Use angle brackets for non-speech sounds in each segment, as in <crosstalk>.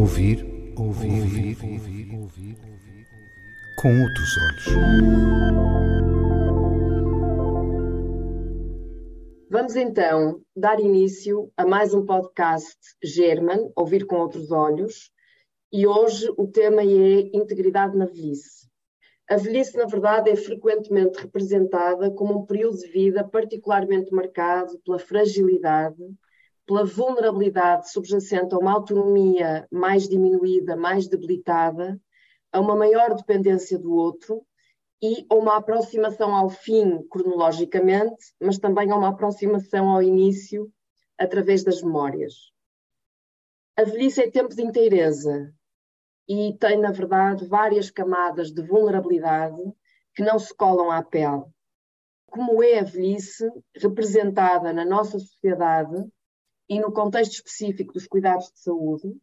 Ouvir, ouvir, ouvir, ouvir, ouvir, com outros olhos. Vamos então dar início a mais um podcast German, Ouvir com Outros Olhos, e hoje o tema é Integridade na Velhice. A velhice, na verdade, é frequentemente representada como um período de vida particularmente marcado pela fragilidade, pela vulnerabilidade subjacente a uma autonomia mais diminuída, mais debilitada, a uma maior dependência do outro e a uma aproximação ao fim cronologicamente, mas também a uma aproximação ao início através das memórias. A velhice é tempo de inteireza, e tem, na verdade, várias camadas de vulnerabilidade que não se colam à pele. Como é a velhice representada na nossa sociedade e no contexto específico dos cuidados de saúde,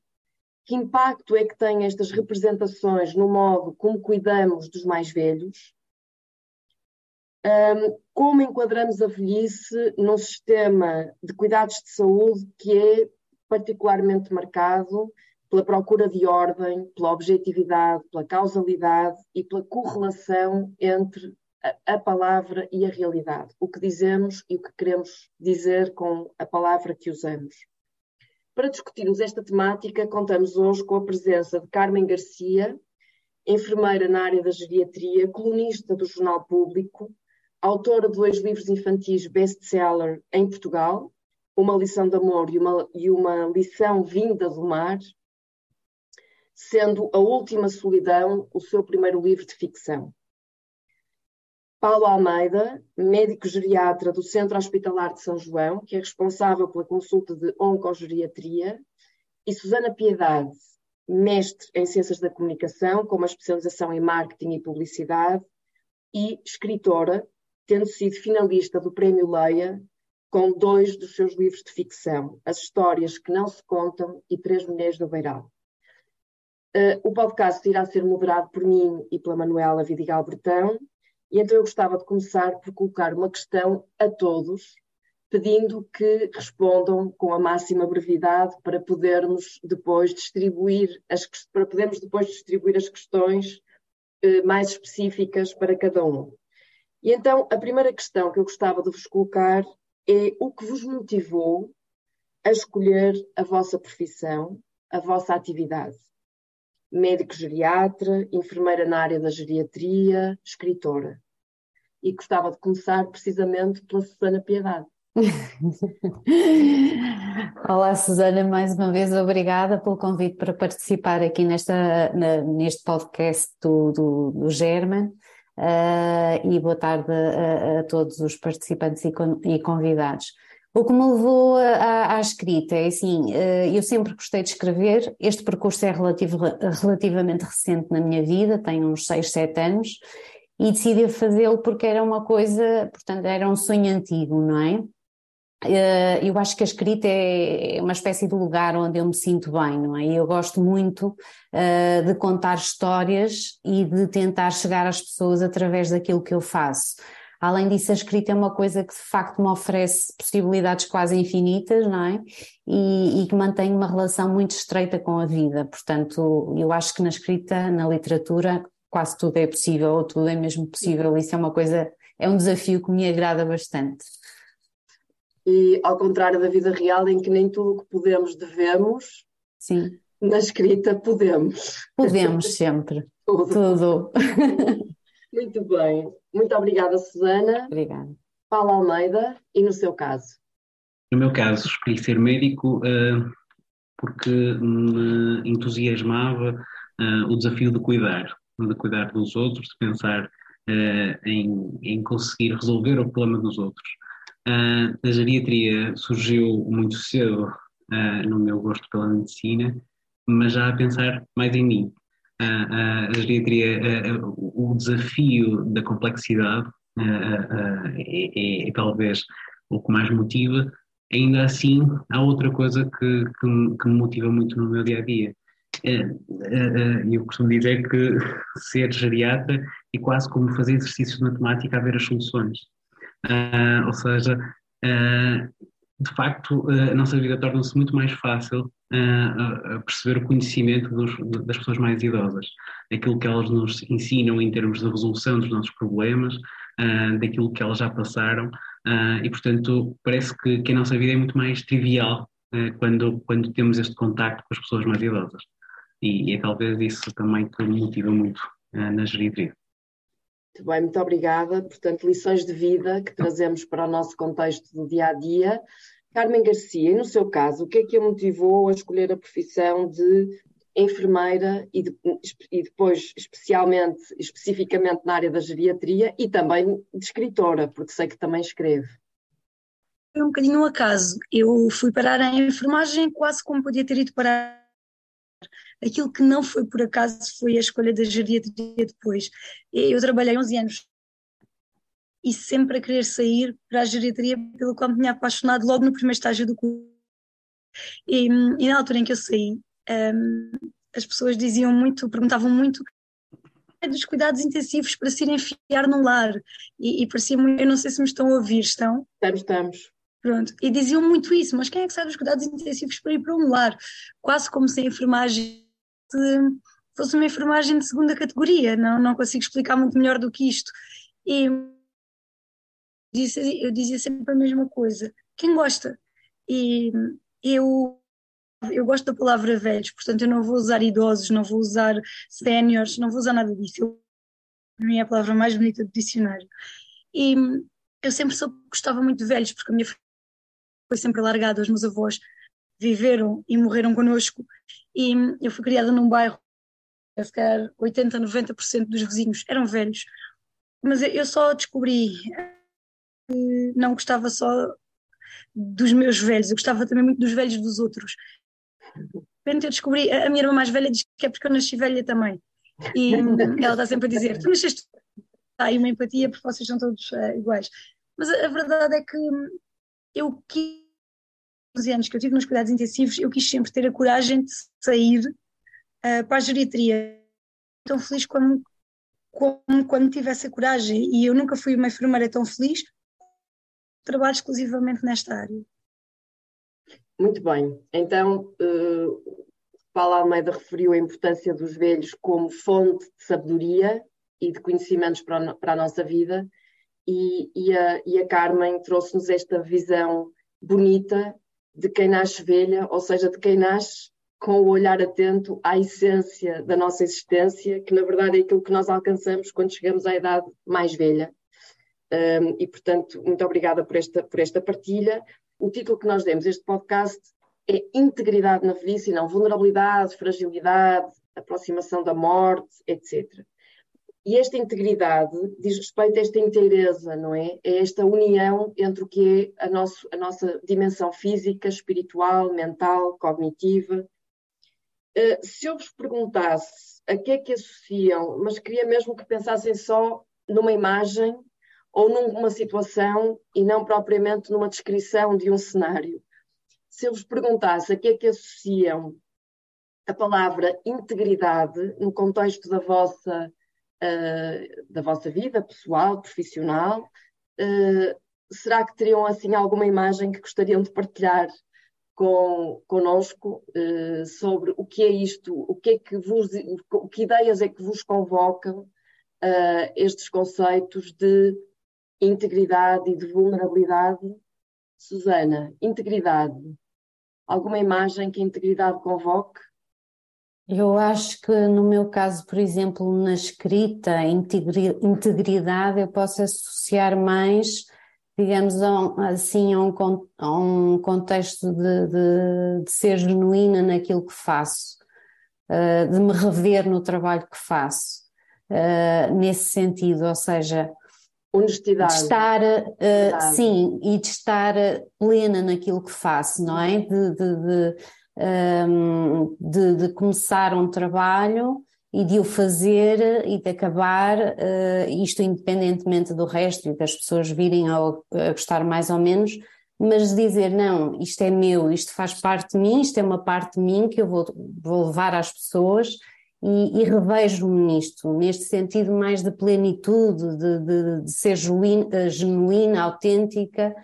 que impacto é que têm estas representações no modo como cuidamos dos mais velhos? Um, como enquadramos a velhice num sistema de cuidados de saúde que é particularmente marcado pela procura de ordem, pela objetividade, pela causalidade e pela correlação entre a, palavra e a realidade, o que dizemos e o que queremos dizer com a palavra que usamos. Para discutirmos esta temática, contamos hoje com a presença de Carmen Garcia, enfermeira na área da geriatria, colunista do Jornal Público, autora de dois livros infantis best-seller em Portugal, Uma Lição de Amor e uma, e uma Lição Vinda do Mar, sendo A Última Solidão o seu primeiro livro de ficção. Paulo Almeida, médico geriatra do Centro Hospitalar de São João, que é responsável pela consulta de oncogeriatria, e Susana Piedade, mestre em Ciências da Comunicação, com uma especialização em Marketing e Publicidade, e escritora, tendo sido finalista do Prémio Leia com dois dos seus livros de ficção, As Histórias que Não Se Contam e Três Mulheres do Beiral. Uh, o podcast irá ser moderado por mim e pela Manuela Vidigal Bertão, e então eu gostava de começar por colocar uma questão a todos, pedindo que respondam com a máxima brevidade para podermos depois distribuir as, para podermos depois distribuir as questões uh, mais específicas para cada um. E então a primeira questão que eu gostava de vos colocar é o que vos motivou a escolher a vossa profissão, a vossa atividade médico geriatra, enfermeira na área da geriatria, escritora. E gostava de começar precisamente pela Susana Piedade. <laughs> Olá Susana, mais uma vez obrigada pelo convite para participar aqui nesta, na, neste podcast do, do, do German uh, e boa tarde a, a, todos os participantes e, con, e convidados. O que me levou à, à, escrita é assim, eh, eu sempre gostei de escrever, este percurso é relativo, relativamente recente na minha vida, tenho uns 6, 7 anos, e decidi fazê-lo porque era uma coisa, portanto, era um sonho antigo, não é? Eh, eu acho que a escrita é uma espécie de lugar onde eu me sinto bem, não é? Eu gosto muito uh, de contar histórias e de tentar chegar às pessoas através daquilo que eu faço. Além disso, a escrita é uma coisa que de facto me oferece possibilidades quase infinitas, não é? E, e, que mantém uma relação muito estreita com a vida. Portanto, eu acho que na escrita, na literatura, quase tudo é possível, ou tudo é mesmo possível. Isso é uma coisa, é um desafio que me agrada bastante. E ao contrário da vida real, em que nem tudo o que podemos devemos, Sim. na escrita podemos. Podemos sempre. <laughs> tudo. tudo. <laughs> Muito bem. Muito obrigada, Susana. Obrigada. Paulo Almeida, e no seu caso? No meu caso, escolhi ser médico uh, porque me entusiasmava uh, o desafio de cuidar, de cuidar dos outros, de pensar uh, em, em, conseguir resolver o problema dos outros. a geriatria surgiu muito cedo no meu gosto pela medicina, mas já a pensar mais em mim, o desafio da complexidade é, é, é, talvez o que mais motiva. Ainda assim, há outra coisa que, que, que me motiva muito no meu dia a dia. Eu costumo dizer que <laughs> ser geriatra é quase como fazer exercícios de matemática a ver as soluções. ou seja, de facto, a nossa vida torna-se muito mais fácil a perceber o conhecimento dos, das pessoas mais idosas, aquilo que elas nos ensinam em termos de resolução dos nossos problemas, daquilo que elas já passaram, e portanto parece que, que a nossa vida é muito mais trivial quando, quando temos este contacto com as pessoas mais idosas. E, é talvez isso também que motiva muito na geriatria. Muito bem, muito obrigada. Portanto, lições de vida que trazemos para o nosso contexto do dia a dia. Carmen Garcia, e no seu caso, o que é que a motivou a escolher a profissão de enfermeira e, de, e, depois especialmente, especificamente na área da geriatria e também de escritora, porque sei que também escreve. Foi um bocadinho um acaso. Eu fui parar em enfermagem quase como podia ter ido parar Aquilo que não foi por acaso foi a escolha da geriatria depois. Eu trabalhei 11 anos e sempre a querer sair para a geriatria, pelo qual me tinha apaixonado logo no primeiro estágio do curso. E, e na altura em que eu saí, um, as pessoas diziam muito, perguntavam muito dos cuidados intensivos para se ir enfiar num lar. E, e parecia muito, eu não sei se me estão a ouvir, estão? Estamos, estamos. Pronto, e diziam muito isso, mas quem é que sabe os cuidados intensivos para ir para um lar? Quase como se a enfermagem fosse uma enfermagem de segunda categoria, não, não consigo explicar muito melhor do que isto. E eu dizia sempre a mesma coisa, quem gosta? E eu, eu gosto da palavra velhos, portanto eu não vou usar idosos, não vou usar séniores, não vou usar nada disso. Eu, para mim é a palavra mais bonita do dicionário. E eu sempre soube que gostava muito de velhos, porque a minha foi sempre alargada, os meus avós viveram e morreram connosco e eu fui criada num bairro, se calhar 80, 90% dos vizinhos eram velhos, mas eu só descobri que não gostava só dos meus velhos, eu gostava também muito dos velhos dos outros. De repente eu descobri, a minha irmã mais velha diz que é porque eu nasci velha também. E ela está sempre a dizer: Tu nasceste. Há aí uma empatia porque vocês são todos uh, iguais. Mas a, a, verdade é que eu quis 11 anos que eu tive nos cuidados intensivos, eu quis sempre ter a coragem de sair uh, para a geriatria. Tão feliz como, como quando tivesse a coragem. E eu nunca fui uma enfermeira tão feliz. Trabalho exclusivamente nesta área. Muito bem. Então, uh, Paulo Almeida referiu a importância dos velhos como fonte de sabedoria e de conhecimentos para para a nossa vida. E, e, a, e a Carmen trouxe-nos esta visão bonita de quem nasce velha, ou seja, de quem nasce com o olhar atento à essência da nossa existência, que na verdade é aquilo que nós alcançamos quando chegamos à idade mais velha. Um, e, portanto, muito obrigada por esta, por esta partilha. O título que nós demos este podcast é Integridade na velhice e não vulnerabilidade, fragilidade, aproximação da morte, etc. E esta integridade diz respeito a esta inteireza, não é? É esta união entre o que é a, nosso, a nossa dimensão física, espiritual, mental, cognitiva. Uh, se eu vos perguntasse a que é que associam, mas queria mesmo que pensassem só numa imagem ou numa situação e não propriamente numa descrição de um cenário. Se eu vos perguntasse a que é que associam a palavra integridade no contexto da vossa uh, da vossa vida pessoal, profissional. Uh, será que teriam assim alguma imagem que gostariam de partilhar com, connosco uh, sobre o que é isto, o que é que vos, que ideias é que vos convocam estes conceitos de integridade e de vulnerabilidade? Susana, integridade. Alguma imagem que a integridade convoque? Eu acho que no meu caso, por exemplo, na escrita, integridade eu posso associar mais, digamos, a um, assim, a um, a um contexto de, de, de, ser genuína naquilo que faço, uh, de me rever no trabalho que faço, uh, nesse sentido, ou seja, honestidade. De estar, uh, sim, e de estar plena naquilo que faço, não é? de, de um, de, de, começar um trabalho e de o fazer e de acabar, uh, isto independentemente do resto e das pessoas virem a, gostar mais ou menos, mas dizer não, isto é meu, isto faz parte de mim, isto é uma parte de mim que eu vou, vou levar às pessoas e, e revejo-me nisto, neste sentido mais de plenitude, de, de, de ser genuína, genuína, autêntica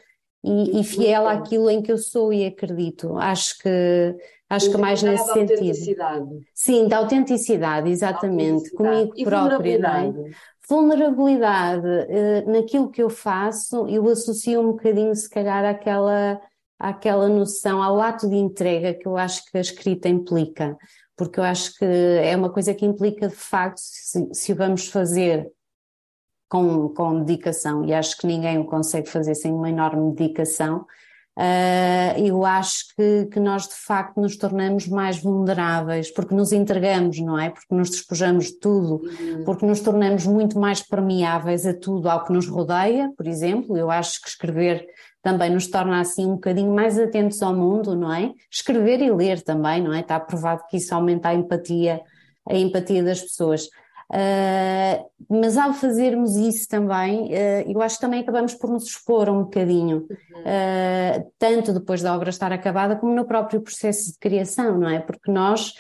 e, e fiel àquilo em que eu sou e acredito. Acho que acho que mais nesse sentido. Sim, da autenticidade, exatamente, comigo e própria. Não é? Vulnerabilidade uh, naquilo que eu faço, eu associo um bocadinho, se calhar, àquela, àquela noção, ao ato de entrega que eu acho que a escrita implica, porque eu acho que é uma coisa que implica, de facto, se, se o vamos fazer com, com dedicação, e acho que ninguém o consegue fazer sem uma enorme dedicação, Uh, eu acho que, que, nós de facto nos tornamos mais vulneráveis, porque nos entregamos, não é? Porque nos despojamos de tudo, uhum. porque nos tornamos muito mais permeáveis a tudo, ao que nos rodeia, por exemplo. Eu acho que escrever também nos torna assim um bocadinho mais atentos ao mundo, não é? Escrever e ler também, não é? Está provado que isso aumenta a empatia, a empatia das pessoas. Uh, mas ao fazermos isso também, uh, eu acho que também acabamos por nos expor um bocadinho, uh, tanto depois da obra estar acabada, como no próprio processo de criação, não é? Porque nós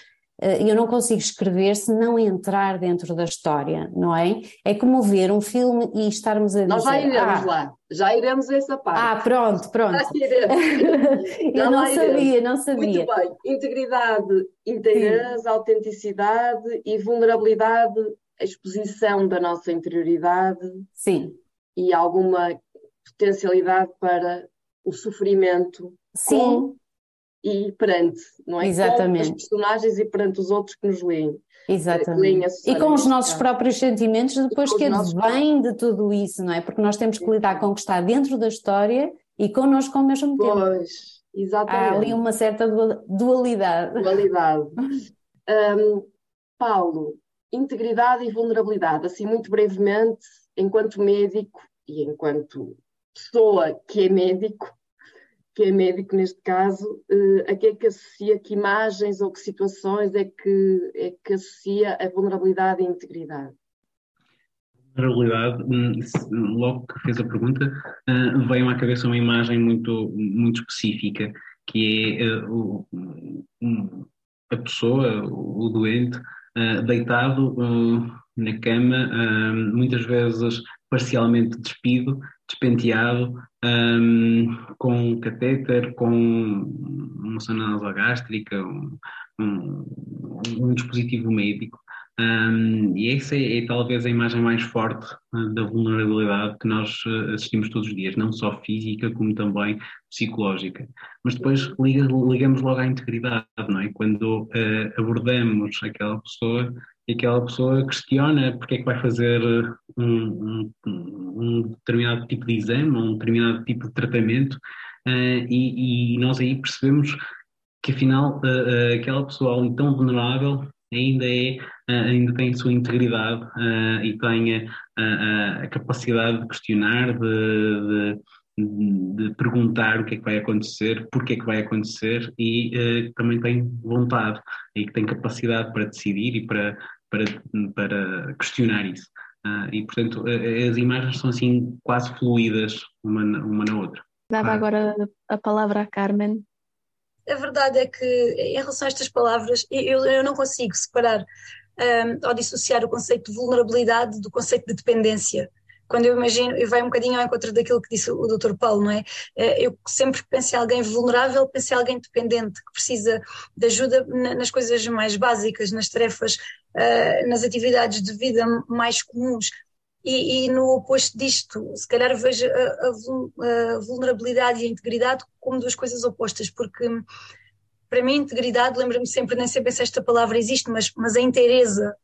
eu não consigo escrever se não entrar dentro da história, não é? É como ver um filme e estarmos a dizer... Nós já iremos ah, lá, já iremos a essa parte. Ah, pronto, pronto. Já iremos. <laughs> eu não sabia, não sabia. Muito bem, integridade, interesse, autenticidade e vulnerabilidade, exposição da nossa interioridade. Sim. E alguma potencialidade para o sofrimento. Sim. Com e perante, não é? Exatamente. Com os personagens e perante os outros que nos leem. Exatamente. e com os nossos próprios sentimentos, depois que advém de tudo isso, não é? Porque nós temos que lidar com o que está dentro da história e connosco ao mesmo tempo. Pois, exatamente. Há ali uma certa dualidade. Dualidade. <laughs> um, Paulo, integridade e vulnerabilidade, assim muito brevemente, enquanto médico e enquanto pessoa que é médico, que é médico neste caso, uh, a que é que associa, que imagens ou que situações é que, é que associa a vulnerabilidade e a integridade? Vulnerabilidade, hum, logo que fez a pergunta, uh, veio à cabeça uma imagem muito, muito específica, que é uh, o, a pessoa, o doente, deitado na cama, muitas vezes parcialmente despido, despenteado, um, com um catéter, com uma sonda nasogástrica, um, um, um, dispositivo médico. Um, e essa é, é, talvez a imagem mais forte uh, da vulnerabilidade que nós uh, assistimos todos os dias, não só física como também psicológica. Mas depois liga, ligamos logo à integridade, não é? Quando uh, abordamos aquela pessoa e aquela pessoa questiona porque é que vai fazer um, um, um determinado tipo de exame, um determinado tipo de tratamento, e, e, nós aí percebemos que afinal aquela pessoa tão vulnerável ainda é ainda tem sua integridade e tem a, a, capacidade de questionar, de, de, de, perguntar o que é que vai acontecer, porque é que vai acontecer e também tem vontade e que tem capacidade para decidir e para, para, para questionar isso. Uh, e, portanto, as imagens são assim quase fluídas uma, uma na outra. Dava ah. agora a palavra à Carmen. A verdade é que, em relação a estas palavras, eu, eu não consigo separar um, ou dissociar o conceito de vulnerabilidade do conceito de dependência quando eu imagino, e vai um bocadinho ao encontro daquilo que disse o Dr. Paulo, não é? Eh, eu sempre que penso em alguém vulnerável, penso em alguém dependente, que precisa de ajuda nas coisas mais básicas, nas tarefas, eh, nas atividades de vida mais comuns. E, e, no oposto disto, se calhar vejo a, a, vulnerabilidade e a integridade como duas coisas opostas, porque para mim integridade, lembro-me sempre, nem sei se esta palavra existe, mas, mas a inteireza,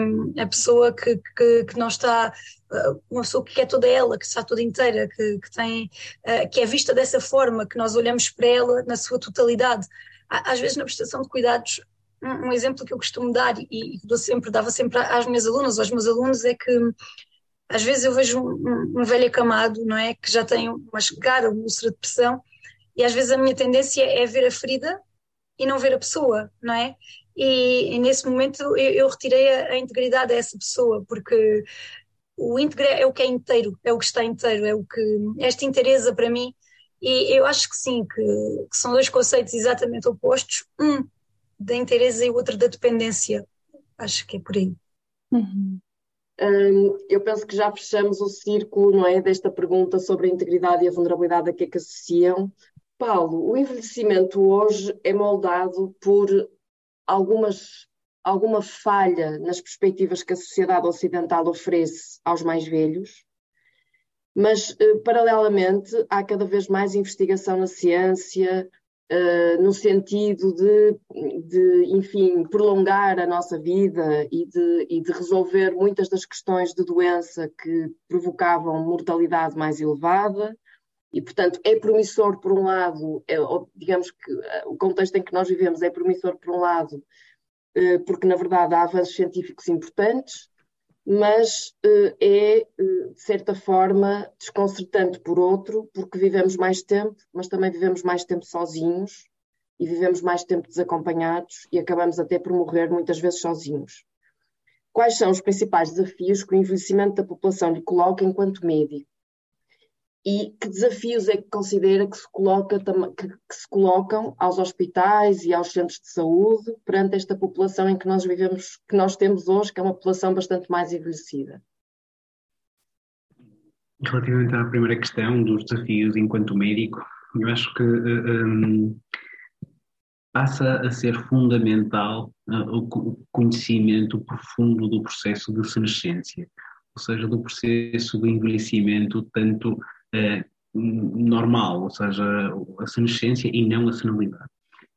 um, a pessoa que, que, que, não está, uh, uma pessoa que é toda ela, que está toda inteira, que, que tem, uh, que é vista dessa forma, que nós olhamos para ela na sua totalidade. Às vezes na prestação de cuidados, um, um exemplo que eu costumo dar e, e dou sempre, dava sempre às minhas alunas, aos meus alunos, é que às vezes eu vejo um, um velho acamado, não é, que já tem uma chegada, uma úlcera de pressão, e às vezes a minha tendência é ver a ferida e não ver a pessoa, não é? e, e nesse momento eu, eu retirei a, a, integridade a essa pessoa, porque o íntegro é o que é inteiro, é o que está inteiro, é o que esta inteireza para mim, e eu acho que sim, que, que são dois conceitos exatamente opostos, um da inteireza e o outro da dependência. Acho que é por aí. Uhum. Hum, eu penso que já fechamos o círculo, não é, desta pergunta sobre a integridade e a vulnerabilidade a que é que associam. Paulo, o envelhecimento hoje é moldado por algumas, alguma falha nas perspectivas que a sociedade ocidental oferece aos mais velhos, mas, eh, paralelamente, há cada vez mais investigação na ciência, uh, no sentido de, de, enfim, prolongar a nossa vida e de, e de resolver muitas das questões de doença que provocavam mortalidade mais elevada. E, portanto, é promissor, por um lado, é, digamos que uh, o contexto em que nós vivemos é promissor, por um lado, uh, porque, na verdade, há avanços científicos importantes, mas uh, é, uh, de certa forma, desconcertante por outro, porque vivemos mais tempo, mas também vivemos mais tempo sozinhos e vivemos mais tempo desacompanhados e acabamos até por morrer muitas vezes sozinhos. Quais são os principais desafios que o envelhecimento da população lhe coloca enquanto médico? E que desafios é que considera que se, coloca, que, que, se colocam aos hospitais e aos centros de saúde perante esta população em que nós vivemos, que nós temos hoje, que é uma população bastante mais envelhecida? Relativamente à primeira questão dos desafios enquanto médico, eu acho que um, passa a ser fundamental uh, o conhecimento profundo do processo de senescência, ou seja, do processo de envelhecimento, tanto é, normal, ou seja, a senescência e não a senilidade.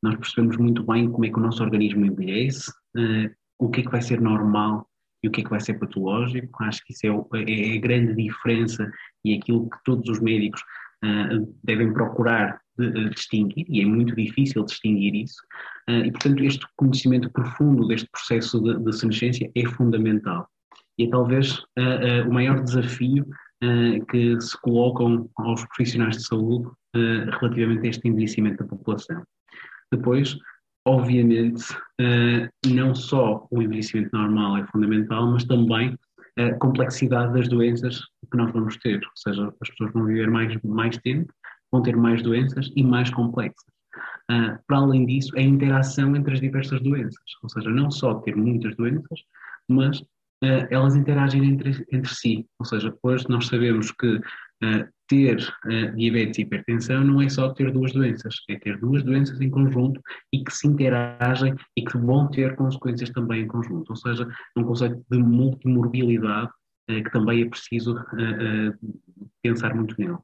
Nós percebemos muito bem como é que o nosso organismo envelhece, uh, o que é que vai ser normal e o que é que vai ser patológico. Acho que isso é, é a grande diferença e é aquilo que todos os médicos uh, devem procurar de, uh, distinguir, e é muito difícil distinguir isso. e, portanto, este conhecimento profundo deste processo de, de senescência é fundamental. E é talvez o maior desafio eh, que se colocam aos profissionais de saúde uh, relativamente a este envelhecimento da população. Depois, obviamente, uh, não só o envelhecimento normal é fundamental, mas também a complexidade das doenças que nós vamos ter, ou seja, as pessoas vão viver mais, mais tempo, vão ter mais doenças e mais complexas. Para além disso, a interação entre as diversas doenças, ou seja, não só ter muitas doenças, mas elas interagem entre, entre si. Ou seja, hoje nós sabemos que uh, ter uh, diabetes e hipertensão não é só ter duas doenças, é ter duas doenças em conjunto e que se interagem e que vão ter consequências também em conjunto. Ou seja, um conceito de multimorbilidade que também é preciso pensar muito nele.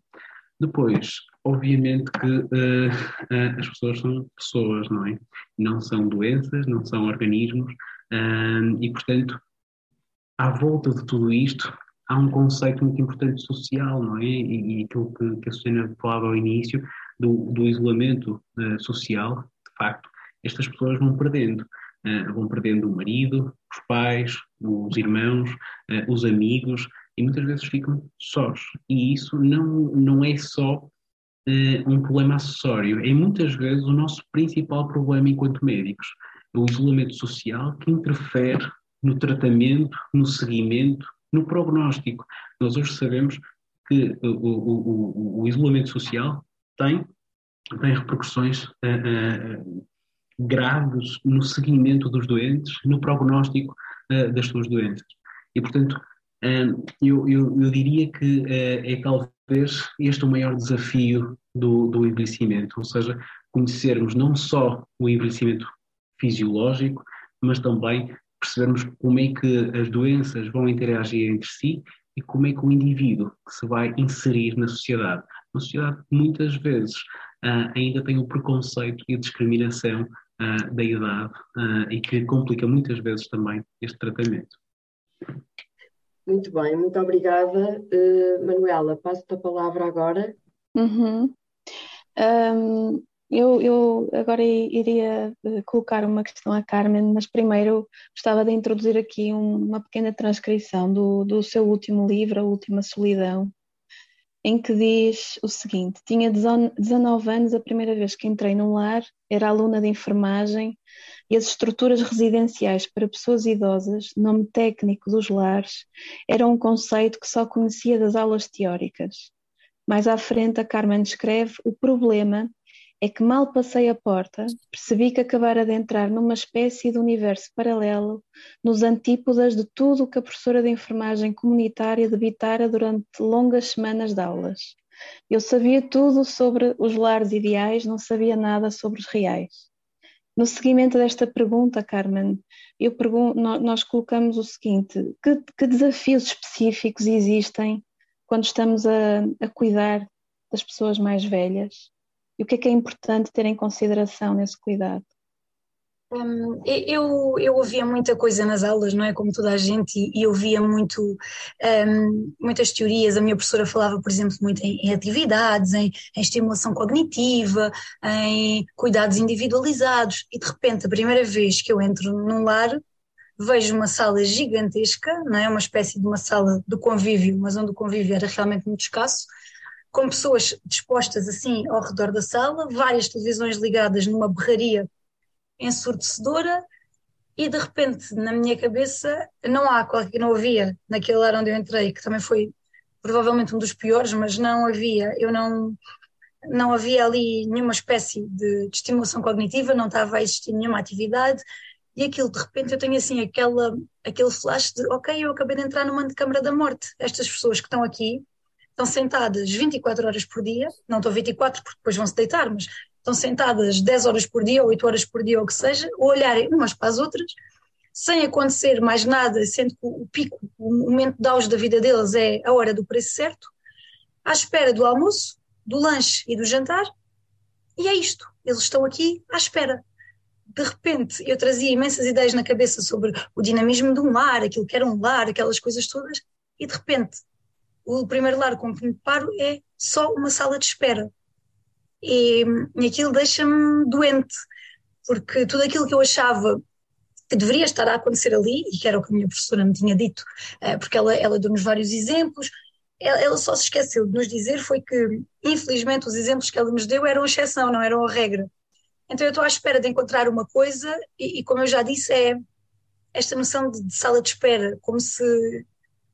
Depois, obviamente que uh, uh, as pessoas são pessoas, não é? Não são doenças, não são organismos, uh, e portanto à volta de tudo isto há um conceito muito importante social, não é? E, e aquilo que, que a Susana falava ao início, do, do isolamento uh, social, de facto, estas pessoas vão perdendo. Uh, vão perdendo o marido, os pais, os irmãos, uh, os amigos, e muitas vezes ficam sós. E isso não, não é só um problema acessório, é muitas vezes o nosso principal problema enquanto médicos. O isolamento social que interfere no tratamento, no seguimento, no prognóstico. Nós hoje sabemos que o, o, o, o isolamento social tem, tem repercussões uh, uh, graves no seguimento dos doentes, no prognóstico uh, das suas doenças. E, portanto, eu, eu, eu, diria que é talvez este o maior desafio do, do envelhecimento, ou seja, conhecermos não só o envelhecimento fisiológico, mas também percebermos como é que as doenças vão interagir entre si e como é que o indivíduo se vai inserir na sociedade. Uma sociedade que muitas vezes uh, ainda tem o preconceito e a discriminação uh, da idade uh, e que complica muitas vezes também este tratamento. Muito bem, muito obrigada. Manuela, passo-te a palavra agora. Uhum. Um, eu, eu agora iria eh, colocar uma questão à Carmen, mas primeiro gostava de introduzir aqui uma pequena transcrição do, do seu último livro, A Última Solidão, em que diz o seguinte: Tinha 19 anos a primeira vez que entrei num lar, era aluna de enfermagem e as estruturas residenciais para pessoas idosas, nome técnico dos lares, era um conceito que só conhecia das aulas teóricas. Mais à frente, a Carmen descreve o problema é que mal passei a porta, percebi que acabara de entrar numa espécie de universo paralelo, nos antípodas de tudo o que a professora de enfermagem comunitária debitara durante longas semanas de aulas. Eu sabia tudo sobre os lares ideais, não sabia nada sobre os reais. No seguimento desta pergunta, Carmen, nós colocamos o seguinte: que, que desafios específicos existem quando estamos a, a cuidar das pessoas mais velhas? E o que é que é importante ter em consideração nesse cuidado? Um, eu, eu ouvia muita coisa nas aulas, não é? Como toda a gente, e, ouvia muito, um, muitas teorias. A minha professora falava, por exemplo, muito em, em atividades, em, em, estimulação cognitiva, em cuidados individualizados. E de repente, a primeira vez que eu entro num lar, vejo uma sala gigantesca, não é? Uma espécie de uma sala de convívio, mas onde o convívio era realmente muito escasso com pessoas dispostas assim ao redor da sala, várias televisões ligadas numa berraria ensurdecedora e de repente na minha cabeça não há qualquer, não havia naquele lar onde eu entrei, que também foi provavelmente um dos piores, mas não havia, eu não não havia ali nenhuma espécie de, de estimulação cognitiva, não estava a existir nenhuma atividade e aquilo de repente eu tenho assim aquela, aquele flash de ok, eu acabei de entrar numa câmara da morte, estas pessoas que estão aqui estão sentadas 24 horas por dia, não estou 24 porque depois vão se deitar, mas estão sentadas 10 horas por dia, ou 8 horas por dia, ou o que seja, ou olharem umas para as outras, sem acontecer mais nada, sendo que o pico, o momento de auge da vida deles é a hora do preço certo, à espera do almoço, do lanche e do jantar, e é isto. Eles estão aqui à espera. De repente, eu trazia imensas ideias na cabeça sobre o dinamismo de um lar, aquilo que era um lar, aquelas coisas todas, e de repente o primeiro lar com que me paro é só uma sala de espera. E, e aquilo deixa-me doente, porque tudo aquilo que eu achava que deveria estar a acontecer ali, e que era o que a minha professora me tinha dito, eh, porque ela, ela deu-nos vários exemplos, ela, ela, só se esqueceu de nos dizer foi que, infelizmente, os exemplos que ela nos deu eram exceção, não eram a regra. Então eu estou à espera de encontrar uma coisa, e, e como eu já disse, é esta noção de, de, sala de espera, como se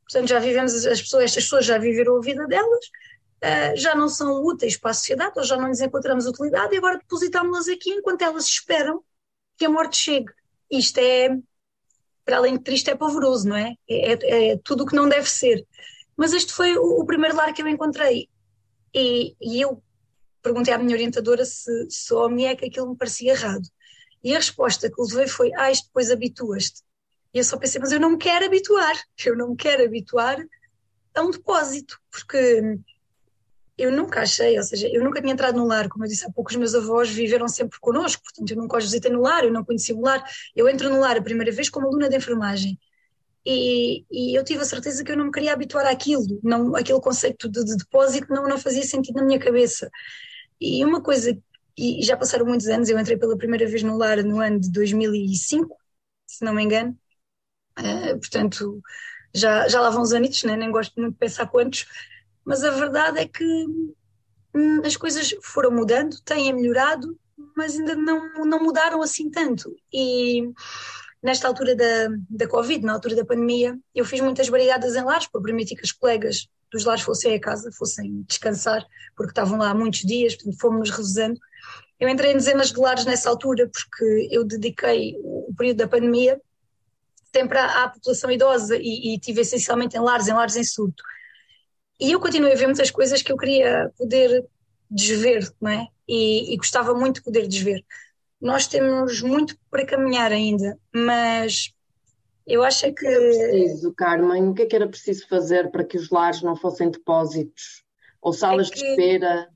Portanto, já vivemos, as pessoas, estas pessoas já viveram a vida delas, uh, já não são úteis para a sociedade, ou já não lhes encontramos utilidade, e agora depositámos-las aqui enquanto elas esperam que a morte chegue. Isto é, para além de triste, é pavoroso, não é? É, é, é tudo o que não deve ser. Mas este foi o, o primeiro lar que eu encontrei. E, e, eu perguntei à minha orientadora se só a mim é que aquilo me parecia errado. E a resposta que levei foi: Ah, isto depois habituas-te. E eu só pensei, mas eu não me quero habituar, <laughs> eu não me quero habituar a um depósito, porque eu nunca achei, ou seja, eu nunca tinha entrado no lar, como eu disse há pouco, os meus avós viveram sempre connosco, portanto eu nunca os visitei no lar, eu não conheci o lar, eu entro no lar a primeira vez como aluna de enfermagem. E, e, eu tive a certeza que eu não me queria habituar àquilo, não, aquele conceito de, de, depósito não, não fazia sentido na minha cabeça. E uma coisa, e já passaram muitos anos, eu entrei pela primeira vez no lar no ano de 2005, se não me engano, Uh, portanto, já, já lá vão uns anitos, né? nem gosto muito de pensar quantos, mas a verdade é que hum, as coisas foram mudando, têm melhorado, mas ainda não, não mudaram assim tanto. E nesta altura da, da Covid, na altura da pandemia, eu fiz muitas brigadas em lares para permitir que as colegas dos lares fossem a casa, fossem descansar, porque estavam lá há muitos dias, portanto fomos-nos revezando. Eu entrei em dezenas de lares nessa altura porque eu dediquei o período da pandemia sempre à, à população idosa e, e tive essencialmente em lares, em lares em surto. E eu continuei a ver muitas coisas que eu queria poder desver, não é? E, e, gostava muito de poder desver. Nós temos muito para caminhar ainda, mas eu acho que. Era preciso, Carmen, o que é que era preciso fazer para que os lares não fossem depósitos? Ou salas é que... de espera?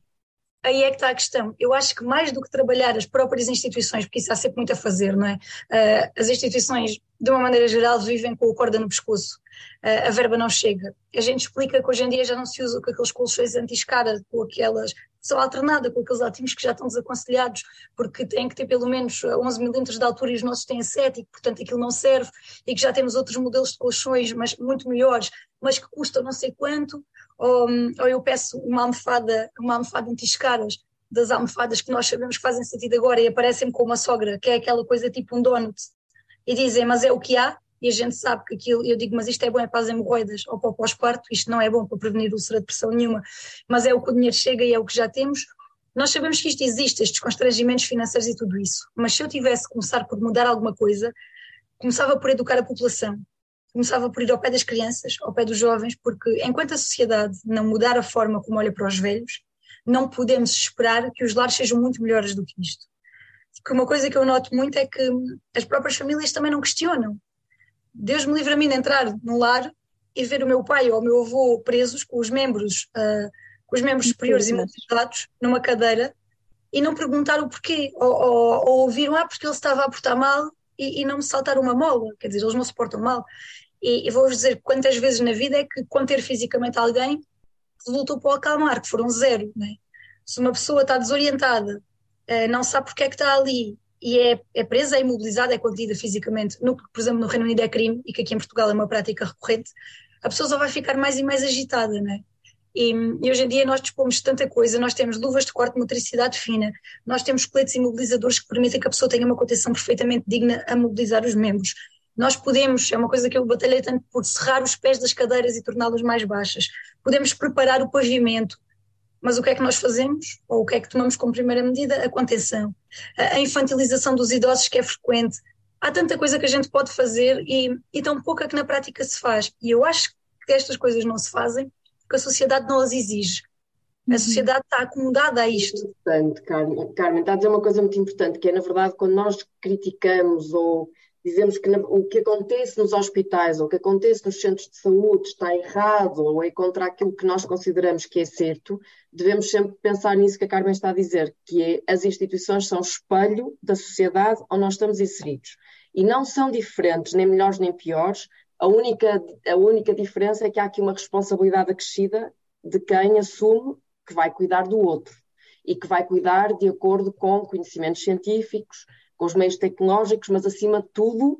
aí é que está a questão. Eu acho que mais do que trabalhar as próprias instituições, porque isso há sempre muito a fazer, não é? Uh, as instituições, de uma maneira geral, vivem com o corda no pescoço. Uh, a verba não chega. A gente explica que hoje em dia já não se usa com aqueles colchões anti-escada, com aquelas são alternada com aqueles ativos que já estão desaconselhados, porque têm que ter pelo menos 11 milímetros de altura e os nossos têm 7, e portanto aquilo não serve, e que já temos outros modelos de colchões, mas muito melhores, mas que custam não sei quanto, ou, ou eu peço uma almofada, uma almofada anti-escaras, das almofadas que nós sabemos que fazem sentido agora e aparecem-me com uma sogra, que é aquela coisa tipo um donut, e dizem, mas é o que há, e a gente sabe que aquilo, eu digo, mas isto é bom é para as hemorroidas ou para o pós-parto, isto não é bom para prevenir úlcera de pressão nenhuma, mas é o que o dinheiro chega e é o que já temos, nós sabemos que isto existe, estes constrangimentos financeiros e tudo isso, mas se eu tivesse que começar por mudar alguma coisa, começava por educar a população, começava por ir ao pé das crianças, ao pé dos jovens, porque enquanto a sociedade não mudar a forma como olha para os velhos, não podemos esperar que os lares sejam muito melhores do que isto. Porque uma coisa que eu noto muito é que as próprias famílias também não questionam. Deus me livre a mim de entrar num lar e ver o meu pai ou o meu avô presos com os membros, uh, com os membros superiores imobilizados numa cadeira e não perguntar o porquê, ou, ou, ou ouviram, ah, porque ele estava a portar mal e, e, não me saltar uma mola, quer dizer, eles não se portam mal. E, e vou-vos dizer quantas vezes na vida é que conter fisicamente alguém resultou para o acalmar, que foram zero. Né? Se uma pessoa está desorientada, não sabe porque é que está ali e é, é, presa, é imobilizada, é contida fisicamente, no por exemplo, no Reino Unido é crime e que aqui em Portugal é uma prática recorrente, a pessoa só vai ficar mais e mais agitada, né? E, e, hoje em dia nós dispomos de tanta coisa, nós temos luvas de corte de motricidade fina, nós temos coletes imobilizadores que permitem que a pessoa tenha uma contenção perfeitamente digna a mobilizar os membros. Nós podemos, é uma coisa que eu batalhei tanto por serrar os pés das cadeiras e torná-las mais baixas. Podemos preparar o pavimento, mas o que é que nós fazemos? Ou o que é que tomamos como primeira medida? A contenção. A infantilização dos idosos, que é frequente. Há tanta coisa que a gente pode fazer e, e tão pouca que na prática se faz. E eu acho que estas coisas não se fazem porque a sociedade não as exige. A uhum. sociedade está acomodada a isto. Importante, Carmen. Carmen, está a dizer uma coisa muito importante, que é, na verdade, quando nós criticamos ou dizemos que o que acontece nos hospitais ou o que acontece nos centros de saúde está errado ou é contra aquilo que nós consideramos que é certo, devemos sempre pensar nisso que a Carmen está a dizer, que é as instituições são espelho da sociedade onde nós estamos inseridos. E não são diferentes, nem melhores nem piores, a única, a única diferença é que há aqui uma responsabilidade acrescida de quem assume que vai cuidar do outro e que vai cuidar de acordo com conhecimentos científicos, com os meios tecnológicos, mas acima de tudo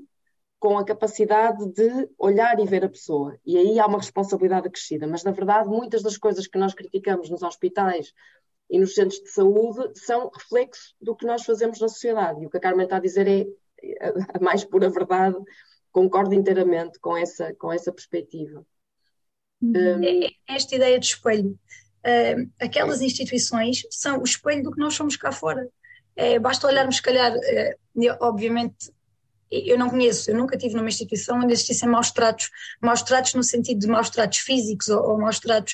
com a capacidade de olhar e ver a pessoa. E aí há uma responsabilidade acrescida. Mas, na verdade, muitas das coisas que nós criticamos nos hospitais e nos centros de saúde são reflexo do que nós fazemos na sociedade. E o que a Carmen está a dizer é a mais pura verdade. Concordo inteiramente com essa, com essa perspectiva. Uhum. Um, é, é esta ideia de espelho. Uh, aquelas instituições são o espelho do que nós somos cá fora. É, basta olharmos, se calhar, é, obviamente, eu não conheço, eu nunca tive numa instituição onde existissem maus tratos, maus tratos no sentido de maus tratos físicos ou, ou maus tratos.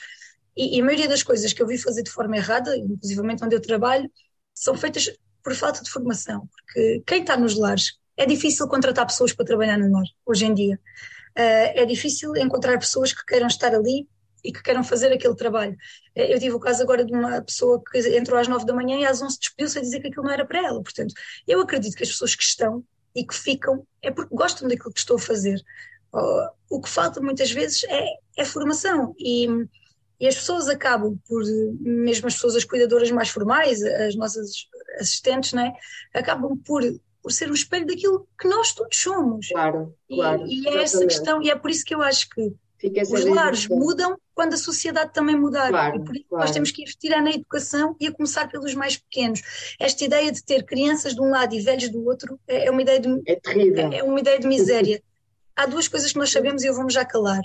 E, e, a maioria das coisas que eu vi fazer de forma errada, inclusive onde eu trabalho, são feitas por falta de formação. Porque quem está nos lares, é difícil contratar pessoas para trabalhar no lar, hoje em dia. Uh, é difícil encontrar pessoas que queiram estar ali e que queiram fazer aquele trabalho. Eh, eu tive o caso agora de uma pessoa que entrou às nove da manhã e às onze despediu-se a dizer que aquilo não era para ela. Portanto, eu acredito que as pessoas que estão e que ficam é porque gostam daquilo que estou a fazer. O que falta muitas vezes é, é formação e, e as pessoas acabam por, mesmo as pessoas, as cuidadoras mais formais, as nossas assistentes, né, acabam por por ser um espelho daquilo que nós todos somos. Claro, claro. E, e é essa questão, e é por isso que eu acho que os lares mudam quando a sociedade também mudar. Claro, e por isso claro. nós temos que investir na educação e a começar pelos mais pequenos. Esta ideia de ter crianças de um lado e velhos do outro é, é uma ideia de, é terrível. É, é uma ideia de miséria. Há duas coisas que nós sabemos e eu vou-me já calar.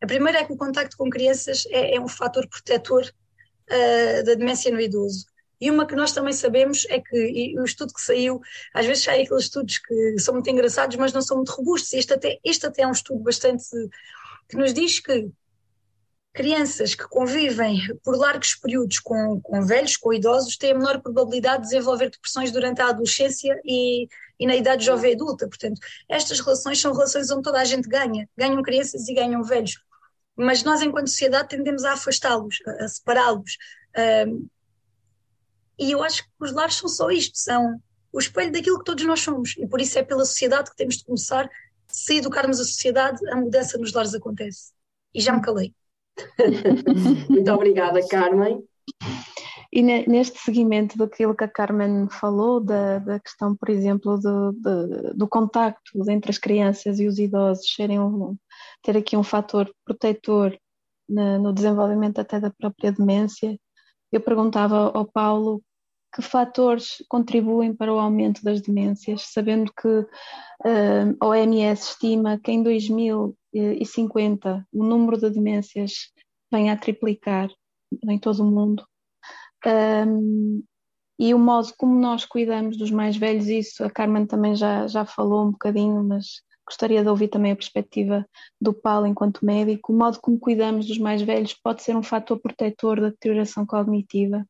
A primeira é que o contacto com crianças é, é um fator protetor uh, da demência no idoso. E uma que nós também sabemos é que o estudo que saiu, às vezes sai aqueles estudos que são muito engraçados, mas não são muito robustos. Este até, este até é um estudo bastante que nos diz que crianças que convivem por largos períodos com, com velhos, com idosos, têm a menor probabilidade de desenvolver depressões durante a adolescência e, e na idade jovem adulta. Portanto, estas relações são relações onde toda a gente ganha. Ganham crianças e ganham velhos. Mas nós, enquanto sociedade, tendemos a afastá-los, a, separá-los. Um, e eu acho que os lares são só isto, são o espelho daquilo que todos nós somos. E por isso é pela sociedade que temos de começar se educarmos a sociedade, a mudança nos lares acontece. E já me calei. <laughs> Muito obrigada, Carmen. E neste seguimento daquilo que a Carmen falou, da, da questão, por exemplo, do, do, do, contacto entre as crianças e os idosos, serem um, ter aqui um fator protetor no, no desenvolvimento até da própria demência, eu perguntava ao Paulo que fatores contribuem para o aumento das demências, sabendo que uh, a OMS estima que em 2050 o número de demências vem a triplicar em todo o mundo. Um, e o modo como nós cuidamos dos mais velhos, isso a Carmen também já, já falou um bocadinho, mas gostaria de ouvir também a perspectiva do Paulo enquanto médico. O modo como cuidamos dos mais velhos pode ser um fator protetor da deterioração cognitiva?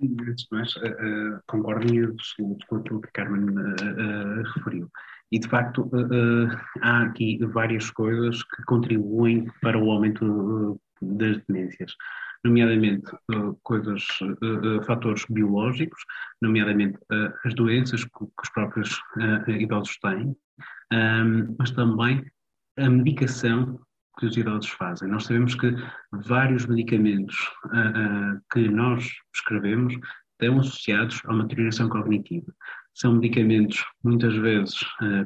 Antes de mais, uh, concordo em absoluto com aquilo que a Carmen uh, referiu. E, de facto, há aqui várias coisas que contribuem para o aumento das demências nomeadamente uh, coisas, uh, fatores biológicos, nomeadamente as doenças que, que os próprios idosos têm, um, mas também a medicação que os idosos fazem. Nós sabemos que vários medicamentos que nós prescrevemos estão associados a uma deterioração cognitiva. São medicamentos, muitas vezes,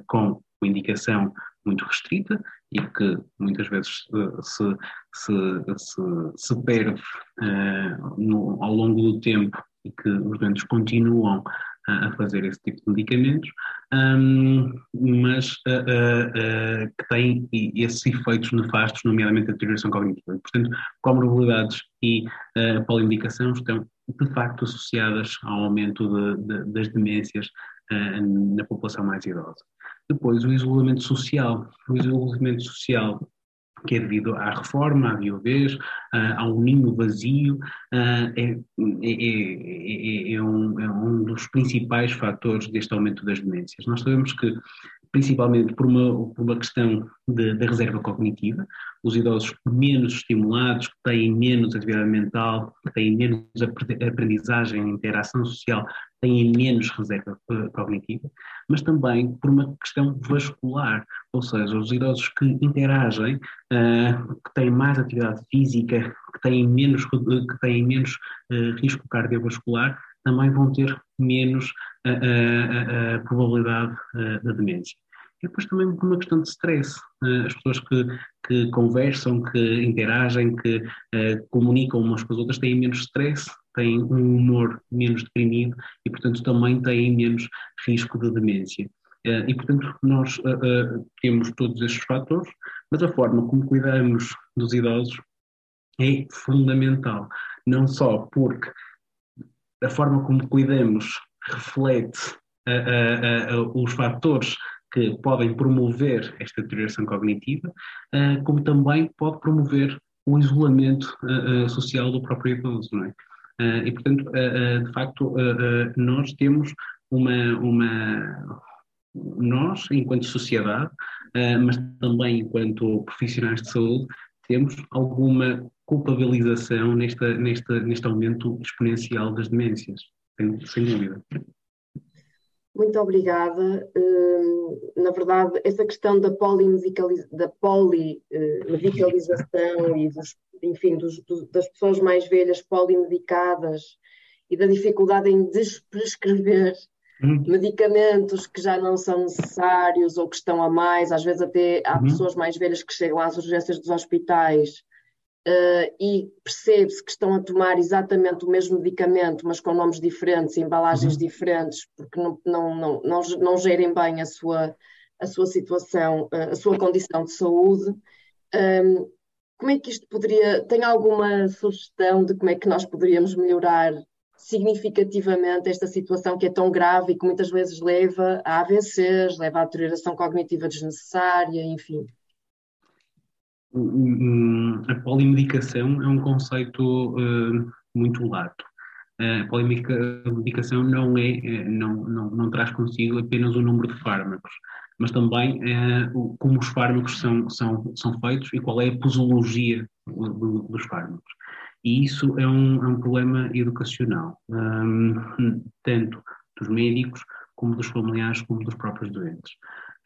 com indicação muito restrita e que muitas vezes se, se, se, se perde uh, no, ao longo do tempo e que os doentes continuam a fazer esse tipo de medicamentos, um, mas uh, uh, que têm esses efeitos nefastos, nomeadamente a deterioração cognitiva. Portanto, comorbilidades e uh, polimedicação estão de facto associadas ao aumento de, de, das demências na população mais idosa. Depois, o isolamento social. O isolamento social que é devido à reforma, à viuvez, ao ninho vazio, é, é, é, é, um, é um dos principais fatores deste aumento das demências. Nós sabemos que principalmente por uma, por uma questão da reserva cognitiva, os idosos menos estimulados, que têm menos atividade mental, que têm menos aprendizagem, interação social, têm menos reserva eh, cognitiva, mas também por uma questão vascular, ou seja, os idosos que interagem, uh, que têm mais atividade física, que têm menos, que têm menos uh, risco cardiovascular, também vão ter menos a, probabilidade da demência. E depois também por uma questão de stress. As pessoas que, que conversam, que interagem, que uh, comunicam umas com as outras têm menos stress, têm um humor menos deprimido e, portanto, também têm menos risco de demência. Uh, e, portanto, nós uh, temos todos estes fatores, mas a forma como cuidamos dos idosos é fundamental. Não só porque a forma como cuidamos reflete os fatores que podem promover esta deterioração cognitiva, uh, como também pode promover o isolamento uh, social do próprio idoso, não é? e, portanto, de facto, nós temos uma, uma, nós, enquanto sociedade, mas também enquanto profissionais de saúde, temos alguma culpabilização nesta, nesta, neste aumento exponencial das demências, sem, sem dúvida. Muito obrigada. Hum, na verdade, essa questão da polimedicalização da polimedicalização e dos, enfim, dos, das pessoas mais velhas polimedicadas e da dificuldade em desprescrever uhum. medicamentos que já não são necessários ou que estão a mais, às vezes até há uhum. pessoas mais velhas que chegam às urgências dos hospitais Uh, e percebe-se que estão a tomar exatamente o mesmo medicamento, mas com nomes diferentes, embalagens uhum. diferentes, porque não, não, não, não, não gerem bem a sua, a sua situação, uh, a sua condição de saúde. Um, como é que isto poderia. Tem alguma sugestão de como é que nós poderíamos melhorar significativamente esta situação que é tão grave e que muitas vezes leva a AVCs, leva à deterioração cognitiva desnecessária, enfim? A polimedicação é um conceito uh, muito lato. A polimedicação não, é, eh, não, não, não traz consigo apenas o número de fármacos, mas também como os fármacos são, são, são feitos e qual é a posologia do, dos fármacos. E isso é um, é um problema educacional, um, tanto dos médicos, como dos familiares, como dos próprios doentes.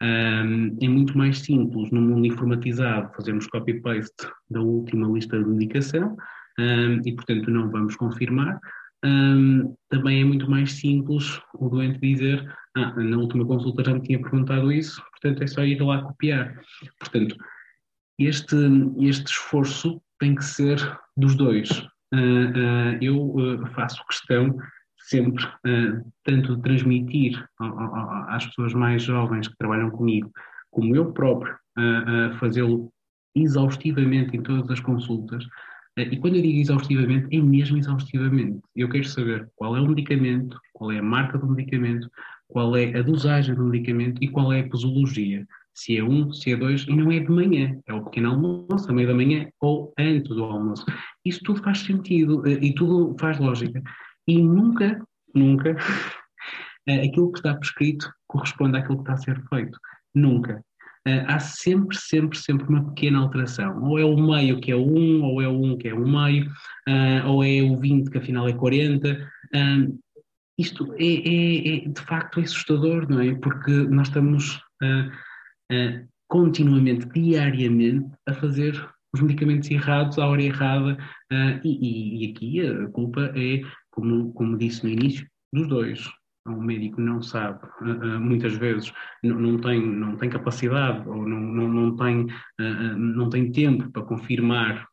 Um, é muito mais simples no mundo informatizado fazermos copy-paste da última lista de medicação um, e, portanto, não vamos confirmar. Um, também é muito mais simples o doente dizer ah, na última consulta já me tinha perguntado isso, portanto é só ir lá copiar. Portanto, este, este esforço tem que ser dos dois. Uh, uh, eu uh, faço questão sempre uh, tanto transmitir às pessoas mais jovens que trabalham comigo, como eu próprio, uh, uh, fazê-lo exaustivamente em todas as consultas, E quando eu digo exaustivamente, é mesmo exaustivamente. Eu quero saber qual é o medicamento, qual é a marca do medicamento, qual é a dosagem do medicamento e qual é a posologia. Se é um, se é dois, e não é de manhã, é o pequeno almoço, a meio da manhã ou antes do almoço. Isso tudo faz sentido e tudo faz lógica. E nunca, nunca, <laughs> aquilo que está prescrito corresponde àquilo que está a ser feito. Nunca. Uh, há sempre, sempre, sempre uma pequena alteração. Ou é o meio que é o 1, ou é o 1 que é o meio, uh, ou é o 20 que afinal é 40. Uh, isto é, é, é, de facto assustador, não é? Porque nós estamos continuamente, diariamente, a fazer os medicamentos errados à hora errada, e, e, aqui a culpa é, como, como disse no início, dos dois um médico não sabe, eh, eh, muitas vezes não, tem, não tem capacidade ou não, não, não, tem, eh, não tem tempo para confirmar,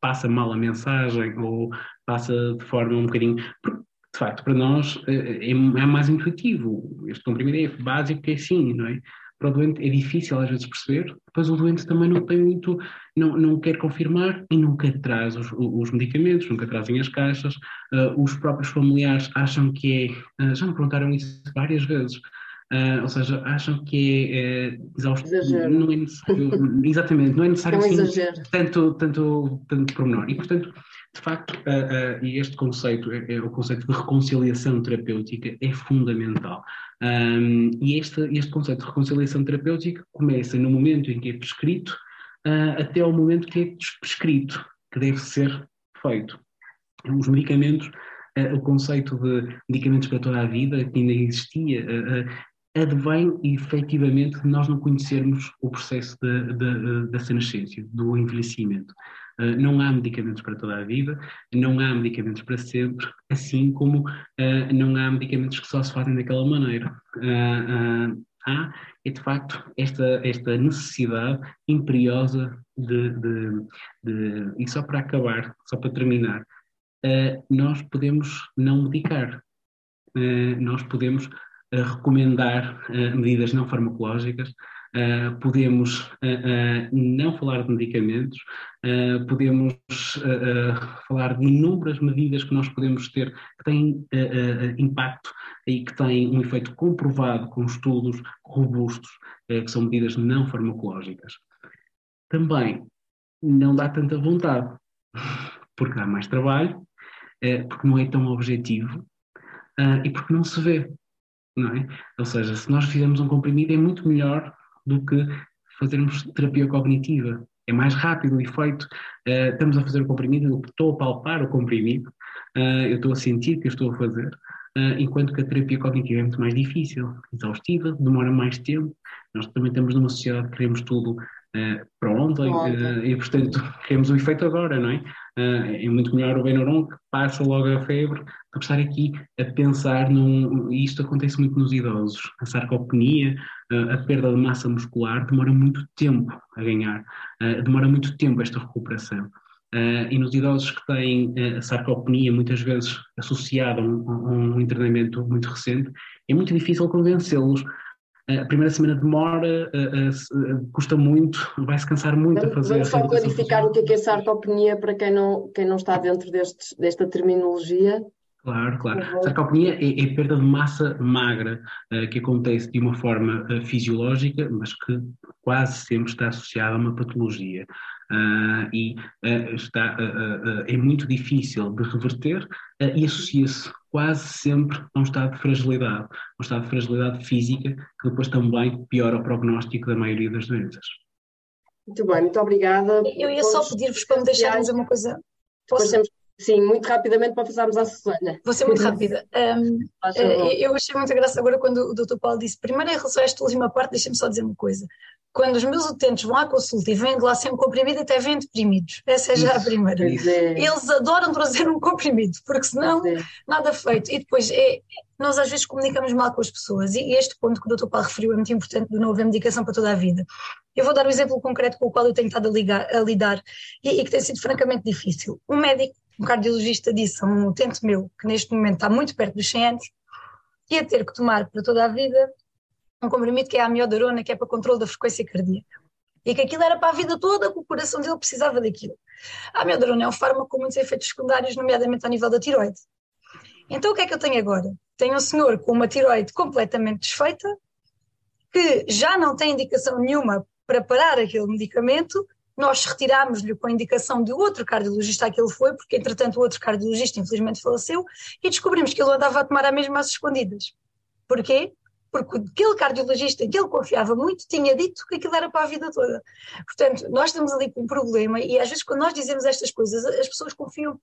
passa mal a mensagem ou passa de forma um bocadinho. De facto, para nós é, é mais intuitivo. Este comprimido é básico, é assim, não é? para o doente é difícil às vezes perceber, depois o doente também não tem muito, não, não quer confirmar e nunca traz os, os medicamentos, nunca trazem as caixas, uh, os próprios familiares acham que é, uh, já me perguntaram isso várias vezes, uh, ou seja, acham que é, é exaustivo, não é necessário, <laughs> exatamente, não é necessário é um assim, tanto, tanto, tanto pormenor, e portanto de facto, uh, uh, este conceito, é, é, o conceito de reconciliação terapêutica, é fundamental. Um, e este, este conceito de reconciliação terapêutica começa no momento em que é prescrito uh, até ao momento que é desprescrito, que deve ser feito. Os medicamentos, o conceito de medicamentos para toda a vida, que ainda existia, advém efetivamente de nós não conhecermos o processo dessa nascença, do envelhecimento. Uh, não há medicamentos para toda a vida, não há medicamentos para sempre, assim como uh, não há medicamentos que só se fazem daquela maneira. Uh, há, é de facto, esta, esta necessidade imperiosa de, de, de, E só para acabar, só para terminar, nós podemos não medicar, nós podemos recomendar uh, medidas não farmacológicas, uh, podemos uh, não falar de medicamentos, podemos falar de inúmeras medidas que nós podemos ter que têm impacto e que têm um efeito comprovado com estudos robustos, que são medidas não farmacológicas. Também não dá tanta vontade, porque dá mais trabalho, porque não é tão objetivo e porque não se vê não é? Ou seja, se nós fizermos um comprimido é muito melhor do que fazermos terapia cognitiva. É mais rápido o efeito. Uh, estamos a fazer o comprimido, eu estou a palpar o comprimido, uh, eu estou a sentir que eu estou a fazer, uh, enquanto que a terapia cognitiva é muito mais difícil, exaustiva, demora mais tempo. Nós também estamos numa sociedade que queremos tudo uh, para ontem, uh, e portanto queremos o efeito agora, não é? Uh, é muito melhor o Benuron que passa logo a febre do que estar aqui a pensar num. E isto acontece muito nos idosos. A sarcopenia, a perda de massa muscular, demora muito tempo a ganhar, demora muito tempo esta recuperação. Uh, e nos idosos que têm uh, a sarcopenia, muitas vezes associada a um, a um, internamento muito recente, é muito difícil convencê-los a primeira semana demora, custa muito, vai-se cansar muito vamos, a fazer. Vamos só clarificar o que é, é sarcopenia para quem não, quem não está dentro destes, desta terminologia. Claro, claro. Sarcopenia é, é perda de massa magra uh, que acontece de uma forma uh, fisiológica, mas que quase sempre está associada a uma patologia. Uh, e está, é muito difícil de reverter e associa-se quase sempre a um estado de fragilidade, um estado de fragilidade física que depois também piora o prognóstico da maioria das doenças. Muito bem, muito obrigada. Eu ia só pedir-vos para me deixar dizer uma coisa. Posso? Sim, muito rapidamente para passarmos à Susana. Vou ser muito rápida. <laughs> Um, eh, eu achei muita graça agora quando o Dr. Paulo disse, primeiro em relação a esta última parte, deixem-me só dizer uma coisa. Quando os meus utentes vão à consulta e vêm de lá sempre comprimido, até vêm deprimidos. Essa é já a primeira. É. Eles adoram trazer um comprimido, porque senão é. nada feito. E depois, é, nós às vezes comunicamos mal com as pessoas, e este ponto que o Dr. Paulo referiu é muito importante, de não haver medicação para toda a vida. Eu vou dar um exemplo concreto com o qual eu tenho estado a, ligar, a lidar e, e que tem sido francamente difícil. Um médico um cardiologista disse a um utente meu, que neste momento está muito perto dos 100 anos, que ia ter que tomar para toda a vida um comprimido que é a amiodarona, que é para controle da frequência cardíaca. e que aquilo era para a vida toda, que o coração dele precisava daquilo. A amiodarona é um fármaco com muitos efeitos secundários, nomeadamente a nível da tiroide. Então o que é que eu tenho agora? Tenho um senhor com uma tiroide completamente desfeita, que já não tem indicação nenhuma para parar aquele medicamento, nós retirámos-lhe com a indicação de outro cardiologista que ele foi, porque entretanto o outro cardiologista infelizmente faleceu, e descobrimos que ele andava a tomar a mesma às escondidas. Porquê? Porque aquele cardiologista que ele confiava muito tinha dito que aquilo era para a vida toda. Portanto, nós estamos ali com um problema e às vezes quando nós dizemos estas coisas, as pessoas confiam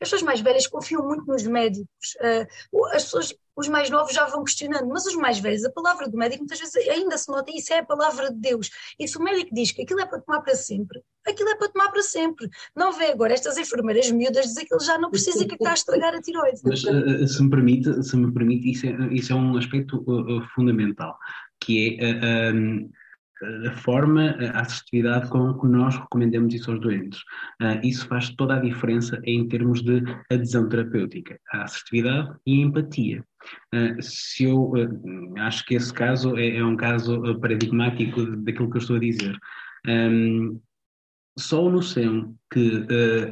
as pessoas mais velhas confiam muito nos médicos, uh, as pessoas, os mais novos já vão questionando, mas os mais velhos, a palavra do médico muitas vezes ainda se nota, isso é a palavra de Deus. E se o médico diz que aquilo é para tomar para sempre, aquilo é para tomar para sempre. Não vê agora estas enfermeiras miúdas dizer que ele já não precisa e que está a estragar a tiroide. Mas uh, se me permite, se me permite isso, é, isso é um aspecto fundamental, que é a forma, a assertividade com que nós recomendamos isso aos doentes. Uh, isso faz toda a diferença em termos de adesão terapêutica, a assertividade e a empatia. Uh, se eu uh, acho que esse caso é, é, um caso paradigmático daquilo que eu estou a dizer. Um, só a noção que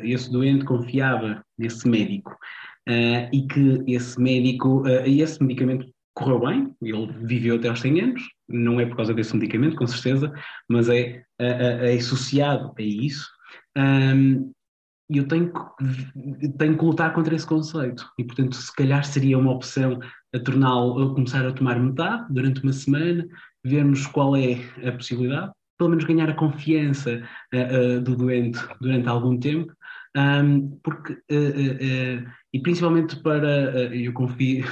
esse doente confiava nesse médico e que esse médico e esse medicamento correu bem, ele viveu até aos 100 anos, não é por causa desse medicamento, com certeza, mas é, é, é associado a isso. Um, e eu tenho que, tenho que lutar contra esse conceito. E, portanto, se calhar seria uma opção a torná-lo, a começar a tomar metade durante uma semana, vermos qual é a possibilidade, pelo menos ganhar a confiança uh, uh, do doente durante algum tempo, um, porque, uh, e principalmente para, eu confio,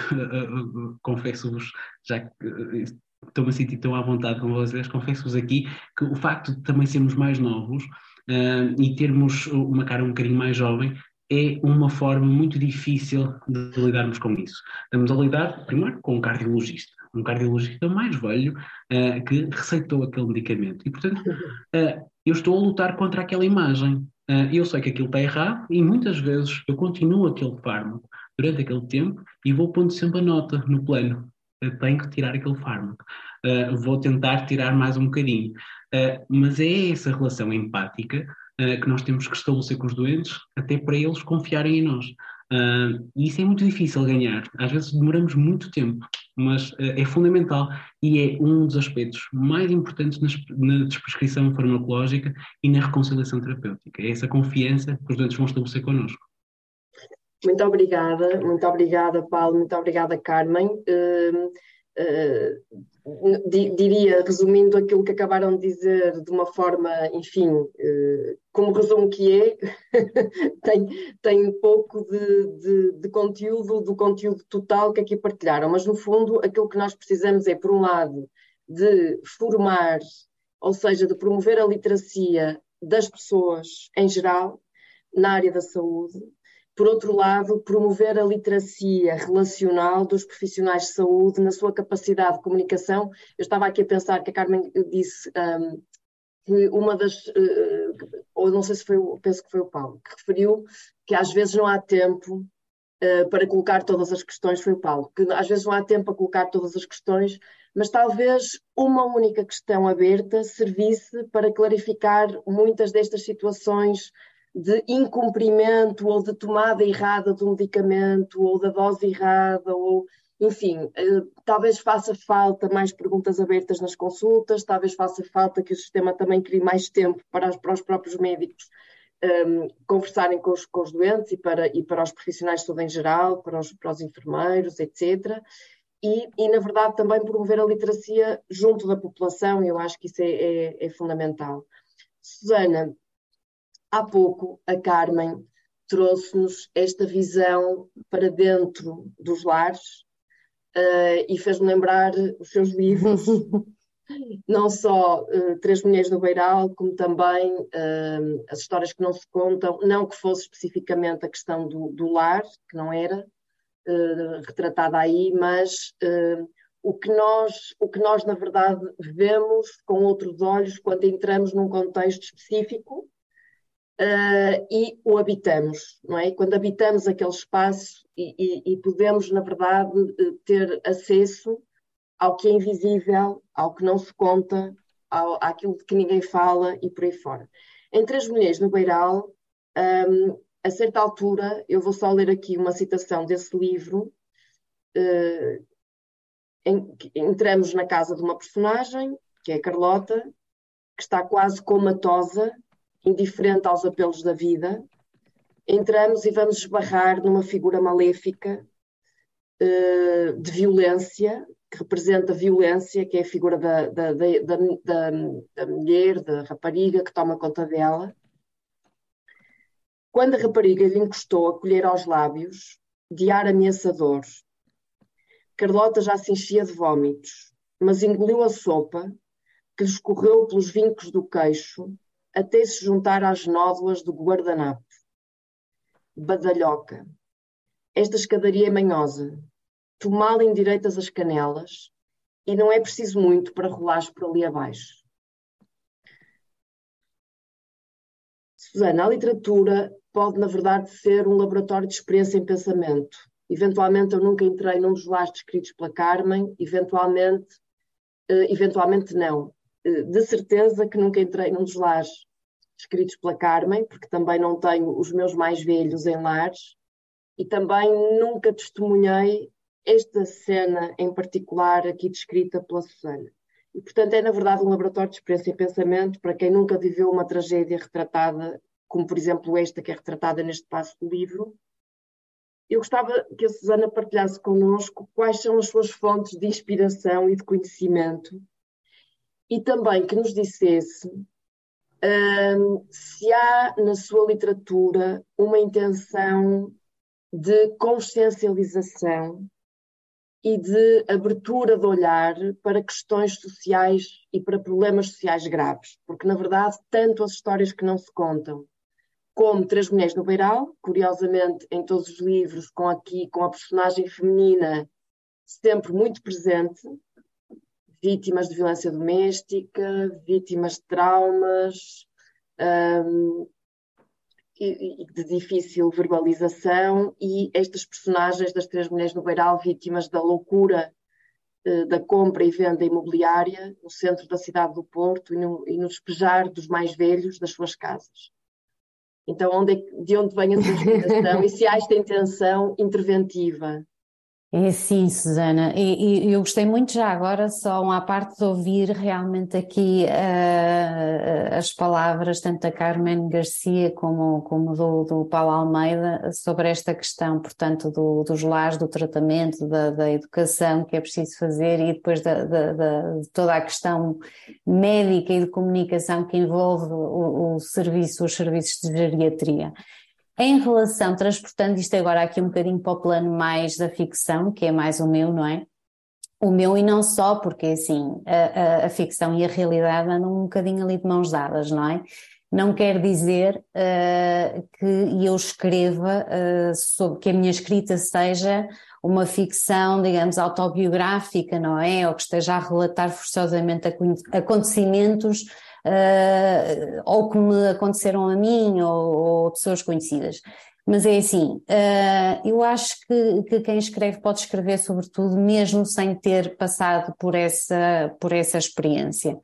<laughs> confesso-vos, já que estou-me a sentir tão à vontade com vocês, confesso-vos aqui que o facto de também sermos mais novos uh, e termos uma cara um bocadinho mais jovem é uma forma muito difícil de lidarmos com isso. Estamos a lidar, primeiro, com um cardiologista, um cardiologista mais velho uh, que receitou aquele medicamento. E, portanto, uh, eu estou a lutar contra aquela imagem. eu sei que aquilo está errado e muitas vezes eu continuo aquele fármaco durante aquele tempo e vou pondo sempre a nota no plano tenho que tirar aquele fármaco, uh, vou tentar tirar mais um bocadinho. Uh, mas é essa relação empática uh, que nós temos que estabelecer com os doentes, até para eles confiarem em nós. e isso é muito difícil ganhar, às vezes demoramos muito tempo, mas é fundamental e é um dos aspectos mais importantes na desprescrição farmacológica e na reconciliação terapêutica. É essa confiança que os doentes vão estabelecer connosco. Muito obrigada, muito obrigada, Paulo, muito obrigada, Carmen. Uh, uh, diria, resumindo aquilo que acabaram de dizer de uma forma, enfim, uh, como resumo que é, <laughs> tem, tem pouco de, de, de, conteúdo, do conteúdo total que aqui partilharam, mas no fundo aquilo que nós precisamos é, por um lado, de formar, ou seja, de promover a literacia das pessoas em geral na área da saúde, por outro lado, promover a literacia relacional dos profissionais de saúde na sua capacidade de comunicação. Eu estava aqui a pensar que a Carmen disse um, que uma das, uh, ou não sei se foi, penso que foi o Paulo, que referiu que às vezes não há tempo uh, para colocar todas as questões, foi o Paulo, que às vezes não há tempo para colocar todas as questões, mas talvez uma única questão aberta servisse para clarificar muitas destas situações de incumprimento ou de tomada errada do medicamento ou da dose errada ou enfim, eh, talvez faça falta mais perguntas abertas nas consultas, talvez faça falta que o sistema também crie mais tempo para, para os próprios médicos um, ehm, conversarem com os, com os, doentes e para, e para os profissionais de saúde em geral, para os, para os enfermeiros, etc. E, e, na verdade, também promover a literacia junto da população, eu acho que isso é, é, é fundamental. Susana, há pouco a Carmen trouxe-nos esta visão para dentro dos lares uh, e fez-me lembrar os seus livros, <laughs> não só uh, Três Mulheres no Beiral, como também uh, as histórias que não se contam, não que fosse especificamente a questão do, do lar, que não era retratada aí, mas o que nós, o que nós na verdade vemos com outros olhos quando entramos num contexto específico uh, e o habitamos, não é? Quando habitamos aquele espaço e, e, e, podemos, na verdade, ter acesso ao que é invisível, ao que não se conta, ao, àquilo de que ninguém fala e por aí fora. Em Três Mulheres no Beiral, um, a certa altura, eu vou só ler aqui uma citação desse livro. Uh, em, entramos na casa de uma personagem, que é a Carlota, que está quase comatosa, indiferente aos apelos da vida. Entramos e vamos esbarrar numa figura maléfica uh, de violência, que representa violência, que é a figura da, da, da, da, da mulher, da rapariga que toma conta dela quando a rapariga lhe encostou a colher aos lábios, de ar ameaçador, Carlota já se enchia de vômitos, mas engoliu a sopa, que lhe escorreu pelos vincos do queixo, até se juntar às nódoas do guardanapo. Badalhoca. Esta escadaria é manhosa. Tu mal endireitas as canelas e não é preciso muito para rolares por ali abaixo. Susana, a literatura pode, na verdade, ser um laboratório de experiência em pensamento. Eventualmente, eu nunca entrei num dos lares descritos pela Carmen, eventualmente, uh, eventualmente não. Uh, de certeza que nunca entrei num dos lares descritos pela Carmen, porque também não tenho os meus mais velhos em lares, e também nunca testemunhei esta cena em particular aqui descrita pela Susana. E, portanto, é na verdade um laboratório de experiência e pensamento para quem nunca viveu uma tragédia retratada como por exemplo esta que é retratada neste passo do livro, eu gostava que a Susana partilhasse connosco quais são as suas fontes de inspiração e de conhecimento e também que nos dissesse um, se há na sua literatura uma intenção de consciencialização e de abertura de olhar para questões sociais e para problemas sociais graves, porque na verdade tanto as histórias que não se contam como Três Mulheres no Beiral, curiosamente em todos os livros, com aqui, com a personagem feminina sempre muito presente, vítimas de violência doméstica, vítimas de traumas um, e, e de difícil verbalização, e estas personagens das Três Mulheres no Beiral, vítimas da loucura uh, da compra e venda imobiliária no centro da cidade do Porto e no, e no despejar dos mais velhos das suas casas. Então, onde é, de onde vem a sua inspiração <laughs> e se há esta intenção interventiva? É sim, Susana, e, e, eu gostei muito já agora, só uma parte de ouvir realmente aqui uh, as palavras, tanto da Carmen Garcia como, como do, do Paulo Almeida, sobre esta questão, portanto, do, dos lares, do tratamento, da, da, educação que é preciso fazer e depois da, da, de toda a questão médica e de comunicação que envolve o, o serviço, os serviços de geriatria. Em relação, transportando isto agora aqui um bocadinho para o plano mais da ficção, que é mais o meu, não é? O meu e não só, porque assim, a, a, a ficção e a realidade andam um bocadinho ali de mãos dadas, não é? Não quer dizer uh, que eu escreva uh, sobre que a minha escrita seja uma ficção, digamos, autobiográfica, não é? Ou que esteja a relatar forçosamente acontecimentos uh, ou que me aconteceram a mim ou, ou pessoas conhecidas. Mas é assim, uh, eu acho que, que, quem escreve pode escrever sobretudo mesmo sem ter passado por essa, por essa experiência.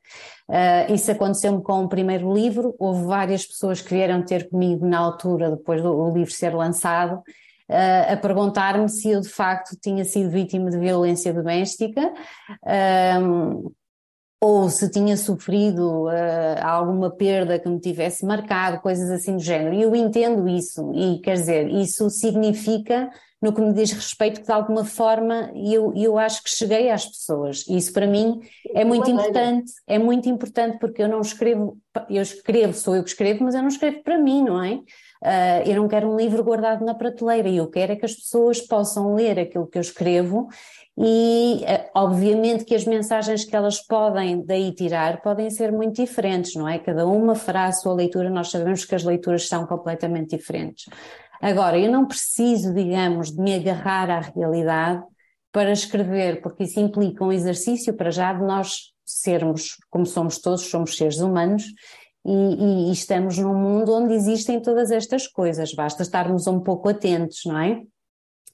Uh, isso aconteceu-me com o primeiro livro, houve várias pessoas que vieram ter comigo na altura, depois do livro ser lançado, uh, a perguntar-me se eu de facto tinha sido vítima de violência doméstica ou se tinha sofrido uh, alguma perda que me tivesse marcado, coisas assim do género. E eu entendo isso, e quer dizer, isso significa, no que me diz respeito, que de alguma forma eu, eu acho que cheguei às pessoas. E isso para mim é muito importante, é muito importante porque eu não escrevo, eu escrevo, sou eu que escrevo, mas eu não escrevo para mim, não é? Uh, eu não quero um livro guardado na prateleira, eu quero é que as pessoas possam ler aquilo que eu escrevo e eh, obviamente que as mensagens que elas podem daí tirar podem ser muito diferentes, não é? Cada uma fará a sua leitura, nós sabemos que as leituras são completamente diferentes. Agora, eu não preciso, digamos, de me agarrar à realidade para escrever, porque isso implica um exercício para já de nós sermos, como somos todos, somos seres humanos e, e, e estamos num mundo onde existem todas estas coisas, basta estarmos um pouco atentos, não é?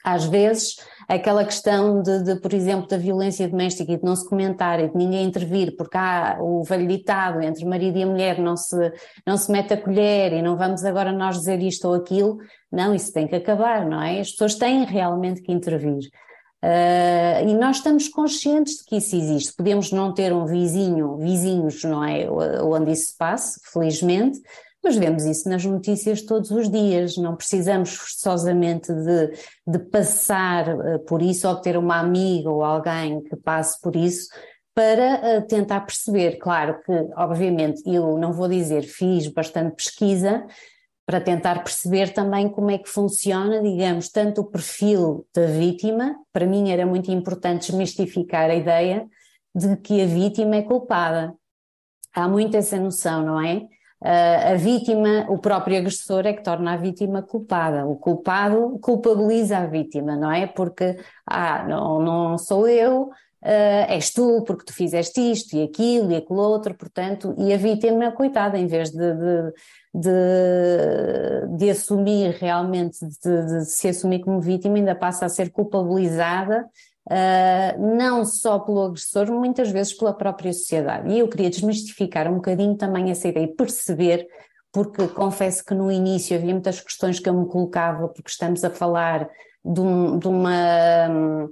às vezes, aquela questão de, de, por exemplo, da violência doméstica e de não se comentar e de ninguém intervir, porque há o velho ditado entre marido e mulher não se, não se mete a colher e não vamos agora nós dizer isto ou aquilo. Não, isso tem que acabar, não é? As pessoas têm realmente que intervir. Uh, e nós estamos conscientes de que isso existe. Podemos não ter um vizinho, vizinhos, não é? Onde isso se passe, felizmente, mas vemos isso nas notícias todos os dias, não precisamos forçosamente de, de passar uh, por isso ou ter uma amiga ou alguém que passe por isso para uh, tentar perceber. Claro que, obviamente, eu não vou dizer fiz bastante pesquisa para tentar perceber também como é que funciona, digamos, tanto o perfil da vítima, para mim era muito importante desmistificar a ideia de que a vítima é culpada. Há muito essa noção, não é? A vítima, o próprio agressor é que torna a vítima culpada. O culpado culpabiliza a vítima, não é? Porque, ah, não, não sou eu, Uh, és tu, porque tu fizeste isto e aquilo e aquilo outro, portanto, e a vítima, coitada, em vez de, de, de, de assumir realmente, de, de, se assumir como vítima, ainda passa a ser culpabilizada uh, não só pelo agressor, muitas vezes pela própria sociedade. E eu queria desmistificar um bocadinho também essa ideia, perceber, porque confesso que no início havia muitas questões que eu me colocava, porque estamos a falar de, um, de uma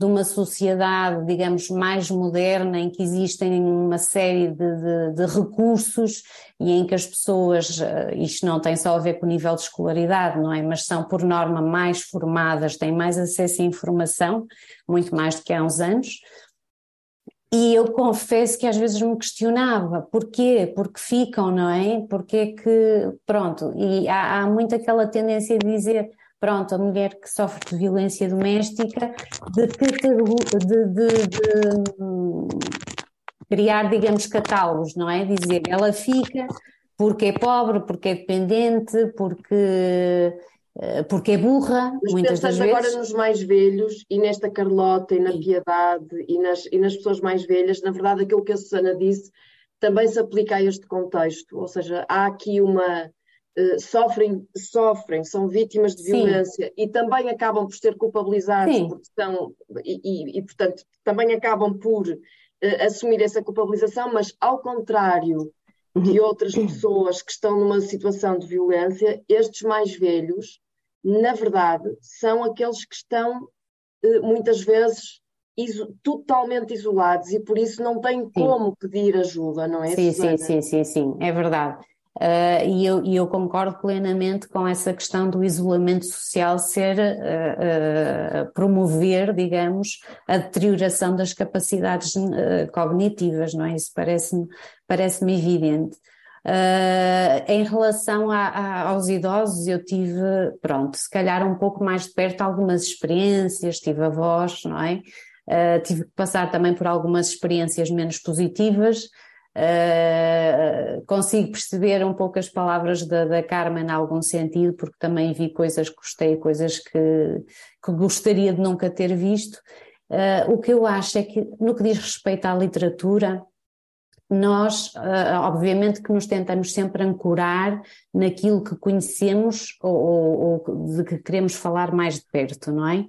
de uma sociedade, digamos, mais moderna, em que existem uma série de, de, de, recursos e em que as pessoas, eh, isto não tem só a ver com o nível de escolaridade, não é? Mas são, por norma, mais formadas, têm mais acesso à informação, muito mais do que há uns anos. E eu confesso que às vezes me questionava, porquê? Porque ficam, não é? Porque que, pronto, e há, há muito aquela tendência de dizer, pronto, a mulher que sofre de violência doméstica, de, de, de, de criar, digamos, catálogos, não é? Dizer, ela fica porque é pobre, porque é dependente, porque, eh, porque é burra, Mas muitas das vezes. agora nos mais velhos e nesta Carlota e na Sim. Piedade e nas, e nas pessoas mais velhas, na verdade aquilo que a Susana disse também se aplica a este contexto, ou seja, há aqui uma sofrem, sofrem, são vítimas de violência Sim. e também acabam por ser culpabilizados são, e, e, e, portanto também acabam por uh, assumir essa culpabilização, mas ao contrário de uhum. outras pessoas que estão numa situação de violência, estes mais velhos, na verdade, são aqueles que estão uh, muitas vezes iso totalmente isolados e por isso não têm como pedir ajuda, não é? Sim, sim, sim, sim, sim, é verdade. Uh, e, eu, e eu concordo plenamente com essa questão do isolamento social ser uh, uh, promover, digamos, a deterioração das capacidades cognitivas, não é? Isso parece-me parece-me evidente. em relação a, a, aos idosos, eu tive, pronto, se calhar um pouco mais de perto algumas experiências, tive avós, não é? tive que passar também por algumas experiências menos positivas, Uh, consigo perceber um pouco as palavras da, da Carmen em algum sentido, porque também vi coisas que gostei, coisas que, que gostaria de nunca ter visto. Uh, o que eu acho é que, no que diz respeito à literatura, nós, uh, obviamente, que nos tentamos sempre ancorar naquilo que conhecemos ou, ou, ou de que queremos falar mais de perto, não é?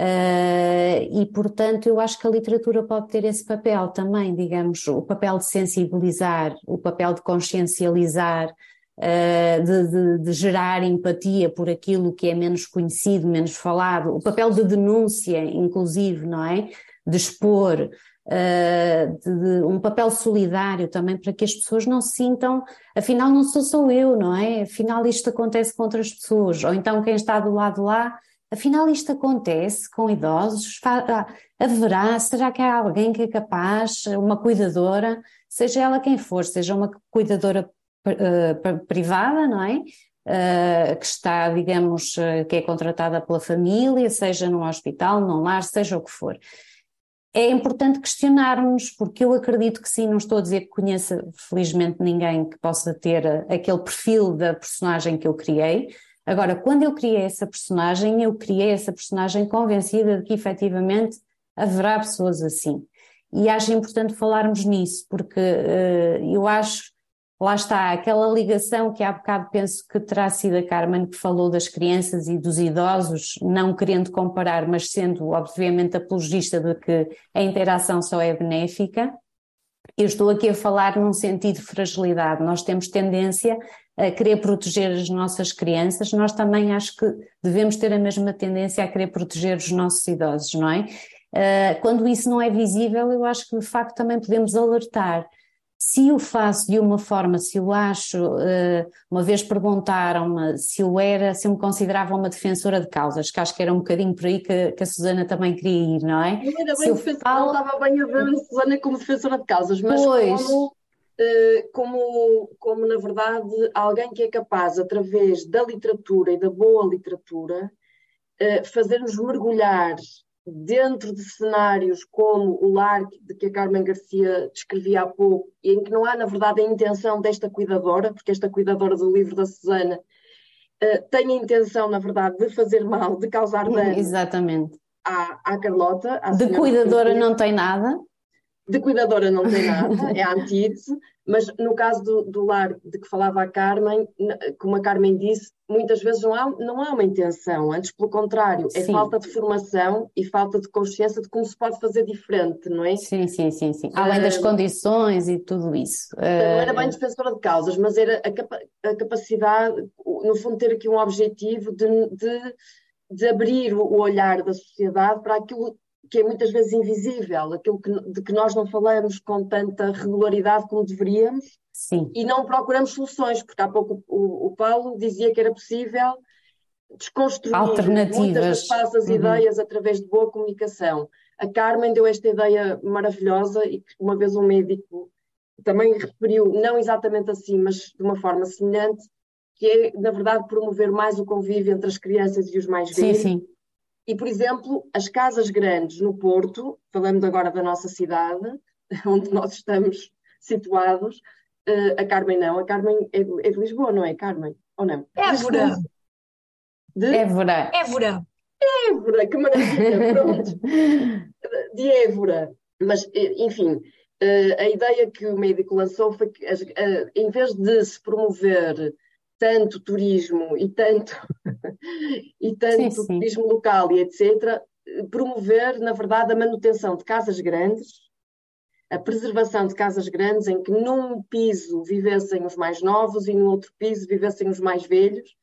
Uh, e, portanto, eu acho que a literatura pode ter esse papel também, digamos, o papel de sensibilizar, o papel de consciencializar, uh, de, de, de, gerar empatia por aquilo que é menos conhecido, menos falado, o papel de denúncia, inclusive, não é? De expor, uh, de, um papel solidário também para que as pessoas não se sintam, afinal não sou só eu, não é? Afinal isto acontece com outras pessoas, ou então quem está do lado lá Afinal, isto acontece com idosos? Ah, haverá? Será que há alguém que é capaz, uma cuidadora, seja ela quem for, seja uma cuidadora uh, privada, não é? Uh, que está, digamos, que é contratada pela família, seja num hospital, num lar, seja o que for. É importante questionarmos, porque eu acredito que sim, não estou a dizer que conheça felizmente ninguém que possa ter aquele perfil da personagem que eu criei, Agora, quando eu criei essa personagem, eu criei essa personagem convencida de que efetivamente haverá pessoas assim. E acho importante falarmos nisso, porque uh, eu acho lá está, aquela ligação que há bocado penso que terá sido a Carmen que falou das crianças e dos idosos, não querendo comparar, mas sendo obviamente apologista de que a interação só é benéfica. Eu estou aqui a falar num sentido de fragilidade. Nós temos tendência a querer proteger as nossas crianças, nós também acho que devemos ter a mesma tendência a querer proteger os nossos idosos, não é? Ah, quando isso não é visível, eu acho que de facto também podemos alertar se o faço de uma forma, se eu acho, eh, uma vez perguntaram-me se eu era, se eu me considerava uma defensora de causas, que acho que era um bocadinho por aí que, que a Susana também queria ir, não é? Eu era bem defensora, falo... estava bem a ver a Susana como defensora de causas, mas pois. como, como, como, na verdade, alguém que é capaz, através da literatura e da boa literatura, eh, fazer-nos mergulhar dentro de cenários como o lar de que a Carmen Garcia descrevia há pouco, em que não há, na verdade, a intenção desta cuidadora, porque esta cuidadora do livro da Susana uh, tem a intenção, na verdade, de fazer mal, de causar dano. Exatamente. À, à Carlota. À de cuidadora não tem nada. De cuidadora não tem nada, é a antítese, mas no caso do, do, lar de que falava a Carmen, como a Carmen disse, muitas vezes não há, não há uma intenção, antes pelo contrário, é sim. falta de formação e falta de consciência de como se pode fazer diferente, não é? Sim, sim, sim, sim. Além das condições e tudo isso. Não era bem defensora de causas, mas era a, capa a capacidade, no fundo, ter aqui um objetivo de, de, de abrir o olhar da sociedade para aquilo que é muitas vezes invisível, aquilo que, de que nós não falamos com tanta regularidade como deveríamos Sim. e não procuramos soluções, porque há pouco o, o Paulo dizia que era possível desconstruir muitas das falsas uhum. ideias através de boa comunicação. A Carmen deu esta ideia maravilhosa e que uma vez um médico também referiu, não exatamente assim, mas de uma forma semelhante, que é, na verdade, promover mais o convívio entre as crianças e os mais velhos. Sim, sim e, por exemplo, as casas grandes no Porto, falando agora da nossa cidade, <laughs> onde nós estamos situados, uh, a Carmen não, a Carmen é, é, de Lisboa, não é, Carmen? Ou não? Évora. De... Évora. Évora. Évora, que maravilha, pronto. <laughs> De Évora. Mas, eh, enfim, uh, a ideia que o médico lançou foi que, uh, em vez de se promover tanto turismo e tanto, <laughs> e tanto sim, sim. turismo local e etc., promover, na verdade, a manutenção de casas grandes, a preservação de casas grandes em que num piso vivessem os mais novos e no outro piso vivessem os mais velhos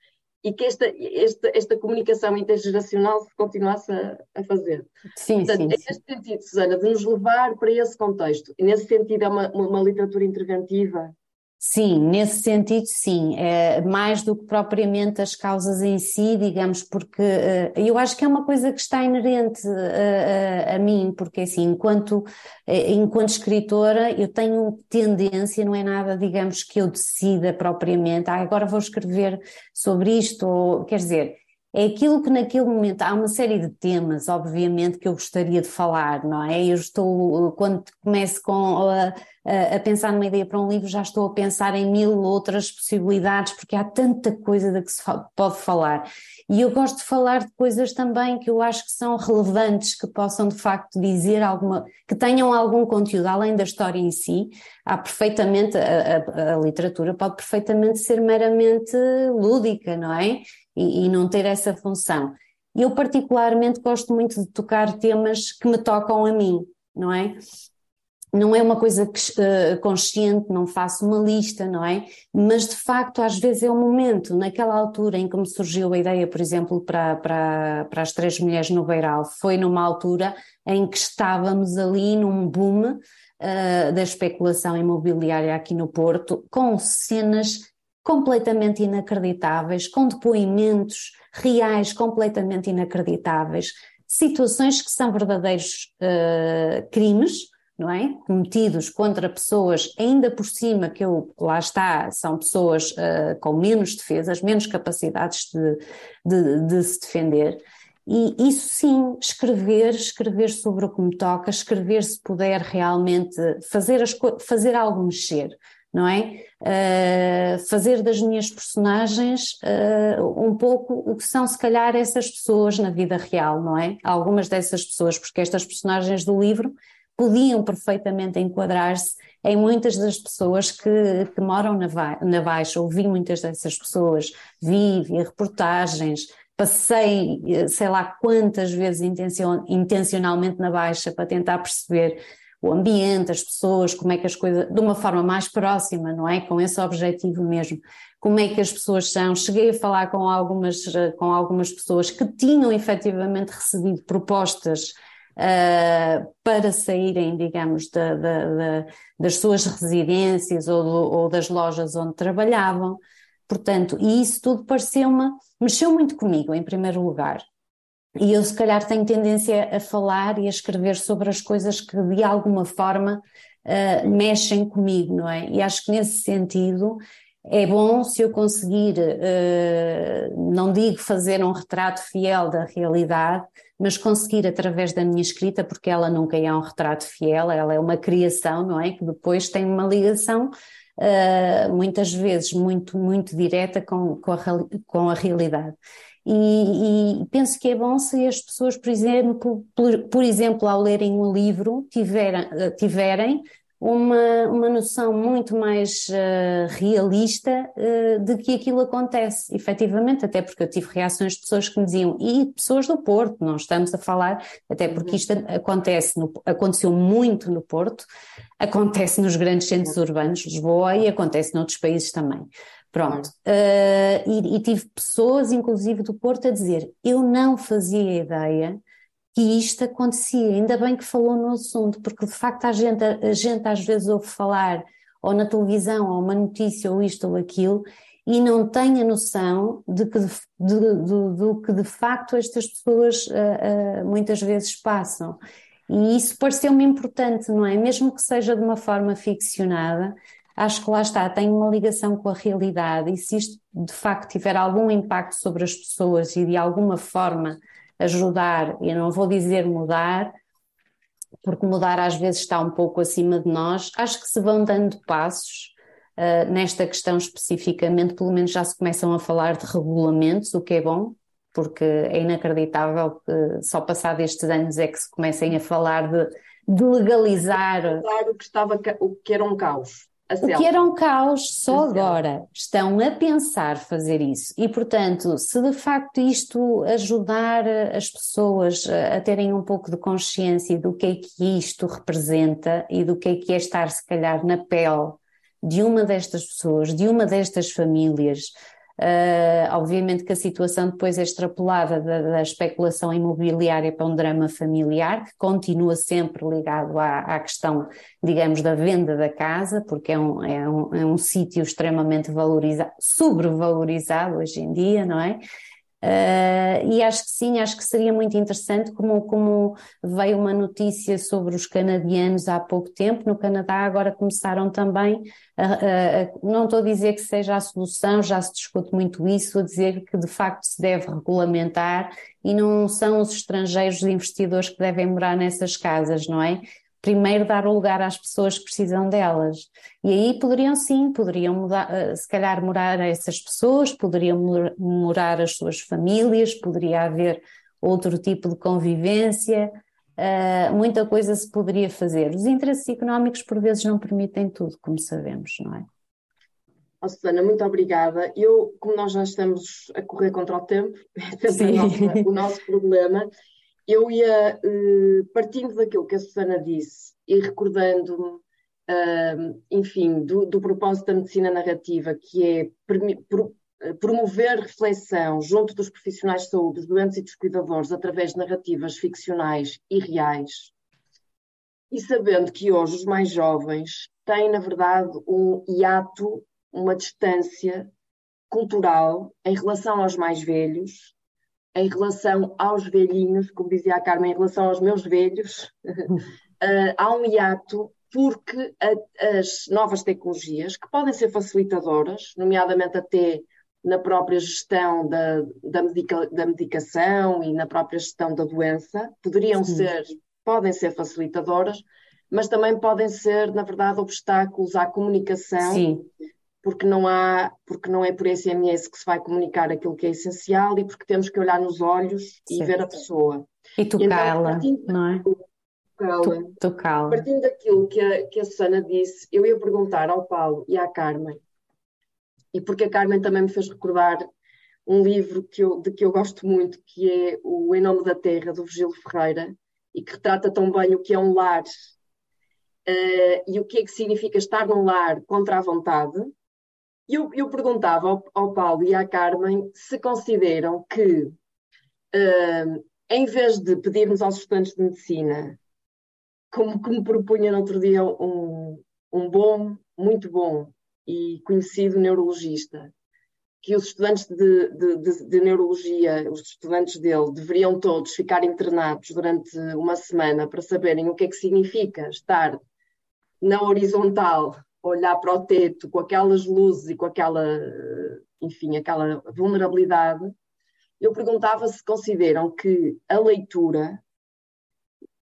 e que esta, esta, esta comunicação intergeracional se continuasse a, a fazer. Sim, Portanto, sim, é nesse sentido, Susana, de nos levar para esse contexto. E nesse sentido é uma, uma, uma literatura interventiva Sim, nesse sentido, sim, é mais do que propriamente as causas em si, digamos, porque uh, eu acho que é uma coisa que está inerente a, a, a mim, porque assim, enquanto, eh, enquanto escritora, eu tenho tendência, não é nada, digamos, que eu decida propriamente, ah, agora vou escrever sobre isto, ou, quer dizer, é aquilo que naquele momento há uma série de temas, obviamente, que eu gostaria de falar, não é? Eu estou, quando começo com a, a, pensar numa ideia para um livro, já estou a pensar em mil outras possibilidades, porque há tanta coisa de que se pode falar. E eu gosto de falar de coisas também que eu acho que são relevantes, que possam de facto dizer alguma, que tenham algum conteúdo, além da história em si. Há perfeitamente, a, a, a literatura pode perfeitamente ser meramente lúdica, não é? E, e não ter essa função. Eu particularmente gosto muito de tocar temas que me tocam a mim, não é? Não é uma coisa uh, consciente, não faço uma lista, não é? Mas de facto, às vezes é o um momento, naquela altura em que me surgiu a ideia, por exemplo, para, para, para as três mulheres no Beiral, foi numa altura em que estávamos ali num boom uh, da especulação imobiliária aqui no Porto, com cenas completamente inacreditáveis, com depoimentos reais completamente inacreditáveis, situações que são verdadeiros uh, crimes, não é? Cometidos contra pessoas, ainda por cima que eu, lá está, são pessoas uh, com menos defesas, menos capacidades de, de, de se defender. E isso sim, escrever, escrever sobre o que me toca, escrever se puder realmente fazer, as, fazer algo mexer, não é? Uh, fazer das minhas personagens uh, um pouco o que são, se calhar, essas pessoas na vida real, não é? Algumas dessas pessoas, porque estas personagens do livro podiam perfeitamente enquadrar-se em muitas das pessoas que, que moram na, na Baixa. Ouvi muitas dessas pessoas, vi, vi reportagens, passei eh, sei lá quantas vezes intencion, intencionalmente na Baixa para tentar perceber o ambiente, as pessoas, como é que as coisas, de uma forma mais próxima, não é? Com esse objetivo mesmo. Como é que as pessoas são? Cheguei a falar com algumas, com algumas pessoas que tinham efetivamente recebido propostas uh, para saírem, digamos, da, das suas residências ou, do, ou das lojas onde trabalhavam. Portanto, e isso tudo pareceu-me, mexeu muito comigo, em primeiro lugar. E eu, se calhar, tenho tendência a falar e a escrever sobre as coisas que, de alguma forma, uh, mexem comigo, não é? E acho que, nesse sentido, é bom se eu conseguir, uh, não digo fazer um retrato fiel da realidade, mas conseguir através da minha escrita, porque ela nunca é um retrato fiel, ela é uma criação, não é? Que depois tem uma ligação uh, muitas vezes muito, muito direta com, com, a, com a realidade. E, e, penso que é bom se as pessoas, por exemplo, por, por exemplo ao lerem um livro, tiverem, tiverem uma, uma noção muito mais uh, realista uh, de que aquilo acontece, efetivamente, até porque eu tive reações de pessoas que me diziam, e pessoas do Porto, não estamos a falar, até porque isto acontece, no, aconteceu muito no Porto, acontece nos grandes centros urbanos, Lisboa, e acontece noutros países também. Pronto. Uh, e, e, tive pessoas, inclusive do Porto, a dizer: eu não fazia ideia que isto acontecia. Ainda bem que falou no assunto, porque de facto a gente, a gente às vezes ouve falar ou na televisão, ou uma notícia, ou isto ou aquilo, e não tem a noção de que, de, de, de, que de facto estas pessoas uh, uh, muitas vezes passam. E isso pareceu-me importante, não é? Mesmo que seja de uma forma ficcionada, acho que lá está, tem uma ligação com a realidade, e se isto de facto tiver algum impacto sobre as pessoas e de alguma forma ajudar, eu não vou dizer mudar, porque mudar às vezes está um pouco acima de nós, acho que se vão dando passos. Uh, nesta questão especificamente, pelo menos já se começam a falar de regulamentos, o que é bom, porque é inacreditável que só passado estes anos é que se comecem a falar de, de legalizar. o que, estava, o que era um caos. O que era um caos, só agora. Estão a pensar fazer isso. E, portanto, se de facto isto ajudar as pessoas a terem um pouco de consciência do que é que isto representa e do que é que é estar, se calhar, na pele de uma destas pessoas, de uma destas famílias, Uh, obviamente que a situação depois é extrapolada da, da, especulação imobiliária para um drama familiar, que continua sempre ligado à, à questão, digamos, da venda da casa, porque é um, é um, é um sítio extremamente valorizado, sobrevalorizado hoje em dia, não é? Uh, e acho que sim, acho que seria muito interessante, como, como veio uma notícia sobre os canadianos há pouco tempo, no Canadá agora começaram também, a, a, a, não estou a dizer que seja a solução, já se discute muito isso, a dizer que de facto se deve regulamentar e não são os estrangeiros investidores que devem morar nessas casas, não é? Primeiro dar o lugar às pessoas que precisam delas. E aí poderiam sim, poderiam mudar, eh, se calhar morar essas pessoas, poderiam morar as suas famílias, poderia haver outro tipo de convivência, uh, muita coisa se poderia fazer. Os interesses económicos por vezes não permitem tudo, como sabemos, não é? Oh, Susana, muito obrigada. Eu, como nós já estamos a correr contra o tempo, <laughs> é sempre o nosso problema, eu ia, eh, partindo daquilo que a Susana disse e recordando-me, enfim, do, do, propósito da medicina narrativa, que é eh, promover reflexão junto dos profissionais de saúde, dos doentes e dos cuidadores, através de narrativas ficcionais e reais, e sabendo que hoje os mais jovens têm, na verdade, um hiato, uma distância cultural em relação aos mais velhos, em relação aos velhinhos, como dizia a Carmen, em relação aos meus velhos, uh, <laughs> há um hiato porque a, as novas tecnologias, que podem ser facilitadoras, nomeadamente até na própria gestão da, da, medica, da medicação e na própria gestão da doença, poderiam Sim. ser, podem ser facilitadoras, mas também podem ser, na verdade, obstáculos à comunicação Sim porque não há, porque não é por SMS que se vai comunicar aquilo que é essencial e porque temos que olhar nos olhos certo. e ver a pessoa. E tocá-la, então, não é? tocá-la. Tocá Partindo daquilo que a, que a Susana disse, eu ia perguntar ao Paulo e à Carmen, e porque a Carmen também me fez recordar um livro que eu, de que eu gosto muito, que é o Em Nome da Terra, do Virgílio Ferreira, e que retrata tão bem o que é um lar uh, e o que é que significa estar num lar contra a vontade. Eu, eu perguntava ao, ao, Paulo e à Carmen se consideram que, uh, em vez de pedirmos aos estudantes de medicina, como, como propunha no outro dia um, um bom, muito bom e conhecido neurologista, que os estudantes de, de, de, de, neurologia, os estudantes dele, deveriam todos ficar internados durante uma semana para saberem o que é que significa estar na horizontal, olhar para o teto com aquelas luzes e com aquela, enfim, aquela vulnerabilidade. Eu perguntava se consideram que a leitura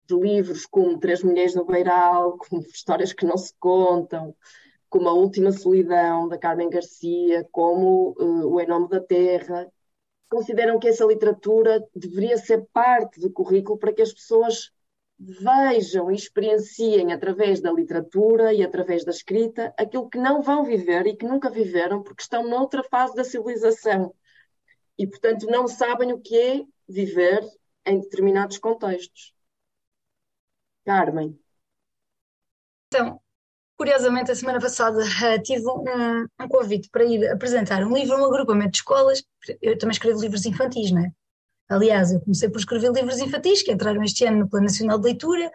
de livros como Três Mulheres no Beiral, como Histórias que Não Se Contam, como A Última Solidão, da Carmen Garcia, como uh, O Em Nome da Terra, consideram que essa literatura deveria ser parte do currículo para que as pessoas vejam e experienciem através da literatura e através da escrita aquilo que não vão viver e que nunca viveram porque estão noutra fase da civilização e, portanto, não sabem o que é viver em determinados contextos. Carmen. Então, Curiosamente, a semana passada uh, tive um, um, convite para ir apresentar um livro a um agrupamento de escolas. Eu também escrevo livros infantis, não é? Aliás, eu comecei por escrever livros infantis que entraram este ano no Plano Nacional de Leitura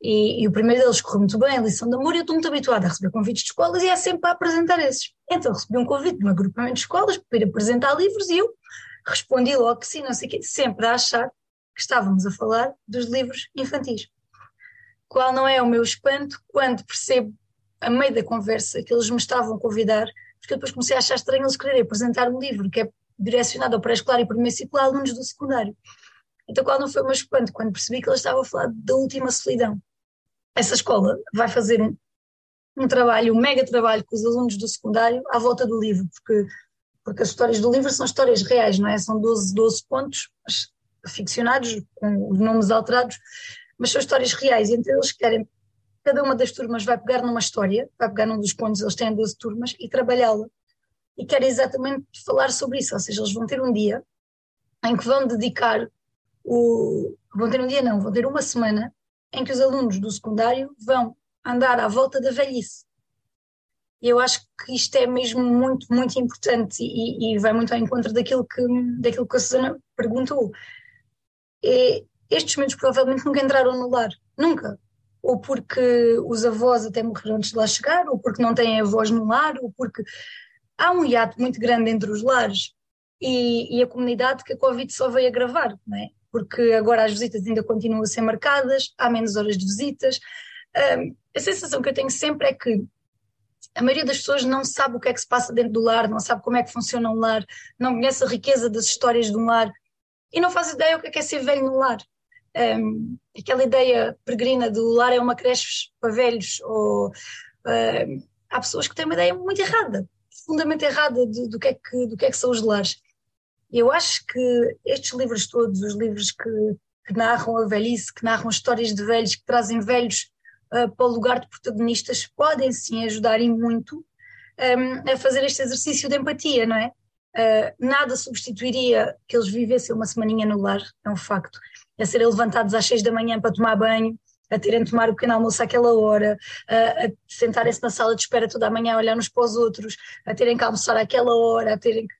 e, e o primeiro deles correu muito bem, a lição de amor, e eu estou muito habituada a receber convites de escolas e é sempre para apresentar esses. Então recebi um convite de um agrupamento de escolas para ir apresentar livros e eu respondi logo que sim, não sei o quê, sempre a achar que estávamos a falar dos livros infantis. Qual não é o meu espanto quando percebo a meio da conversa que eles me estavam a convidar, porque eu depois comecei a achar estranho eles quererem apresentar um livro que é direcionado ao pré-escolar e primeiro ciclo a alunos do secundário. Então, qual não foi o meu espanto quando percebi que eles estavam a falar da última solidão? Essa escola vai fazer um, um trabalho, um mega trabalho com os alunos do secundário à volta do livro, porque, porque as histórias do livro são histórias reais, não é? São 12, 12 pontos ficcionados, com os nomes alterados, mas são histórias reais, e entre eles querem cada uma das turmas vai pegar numa história, vai pegar num dos pontos, eles têm 12 turmas, e trabalhá-la. E querem exatamente falar sobre isso, ou seja, eles vão ter um dia em que vão dedicar o. Vão ter um dia, não, vão ter uma semana em que os alunos do secundário vão andar à volta da velhice. Eu acho que isto é mesmo muito, muito importante e, e vai muito ao encontro daquilo que, daquilo que a Susana perguntou. E estes momentos provavelmente nunca entraram no lar, nunca ou porque os avós até morreram antes de lá chegar, ou porque não têm avós no lar, ou porque há um hiato muito grande entre os lares e, e, a comunidade que a Covid só veio agravar, não é? Porque agora as visitas ainda continuam a ser marcadas, há menos horas de visitas. A sensação que eu tenho sempre é que a maioria das pessoas não sabe o que é que se passa dentro do lar, não sabe como é que funciona um lar, não conhece a riqueza das histórias de um lar e não faz ideia o que é, que é ser velho no lar um, aquela ideia peregrina do lar é uma creche para velhos, ou há pessoas que têm uma ideia muito errada, profundamente errada do, do, que, é que, do que é que são os lares. Eu acho que estes livros todos, os livros que, que narram a velhice, que narram histórias de velhos, que trazem velhos uh, para o lugar de protagonistas, podem sim ajudar e muito um, a fazer este exercício de empatia, não é? Uh, nada substituiria que eles vivessem uma semaninha no lar, é um facto a serem levantados às seis da manhã para tomar banho, a terem de tomar o pequeno almoço àquela hora, a, a sentarem-se na sala de espera toda a manhã a olhar uns para os outros, a terem que almoçar àquela hora, a terem que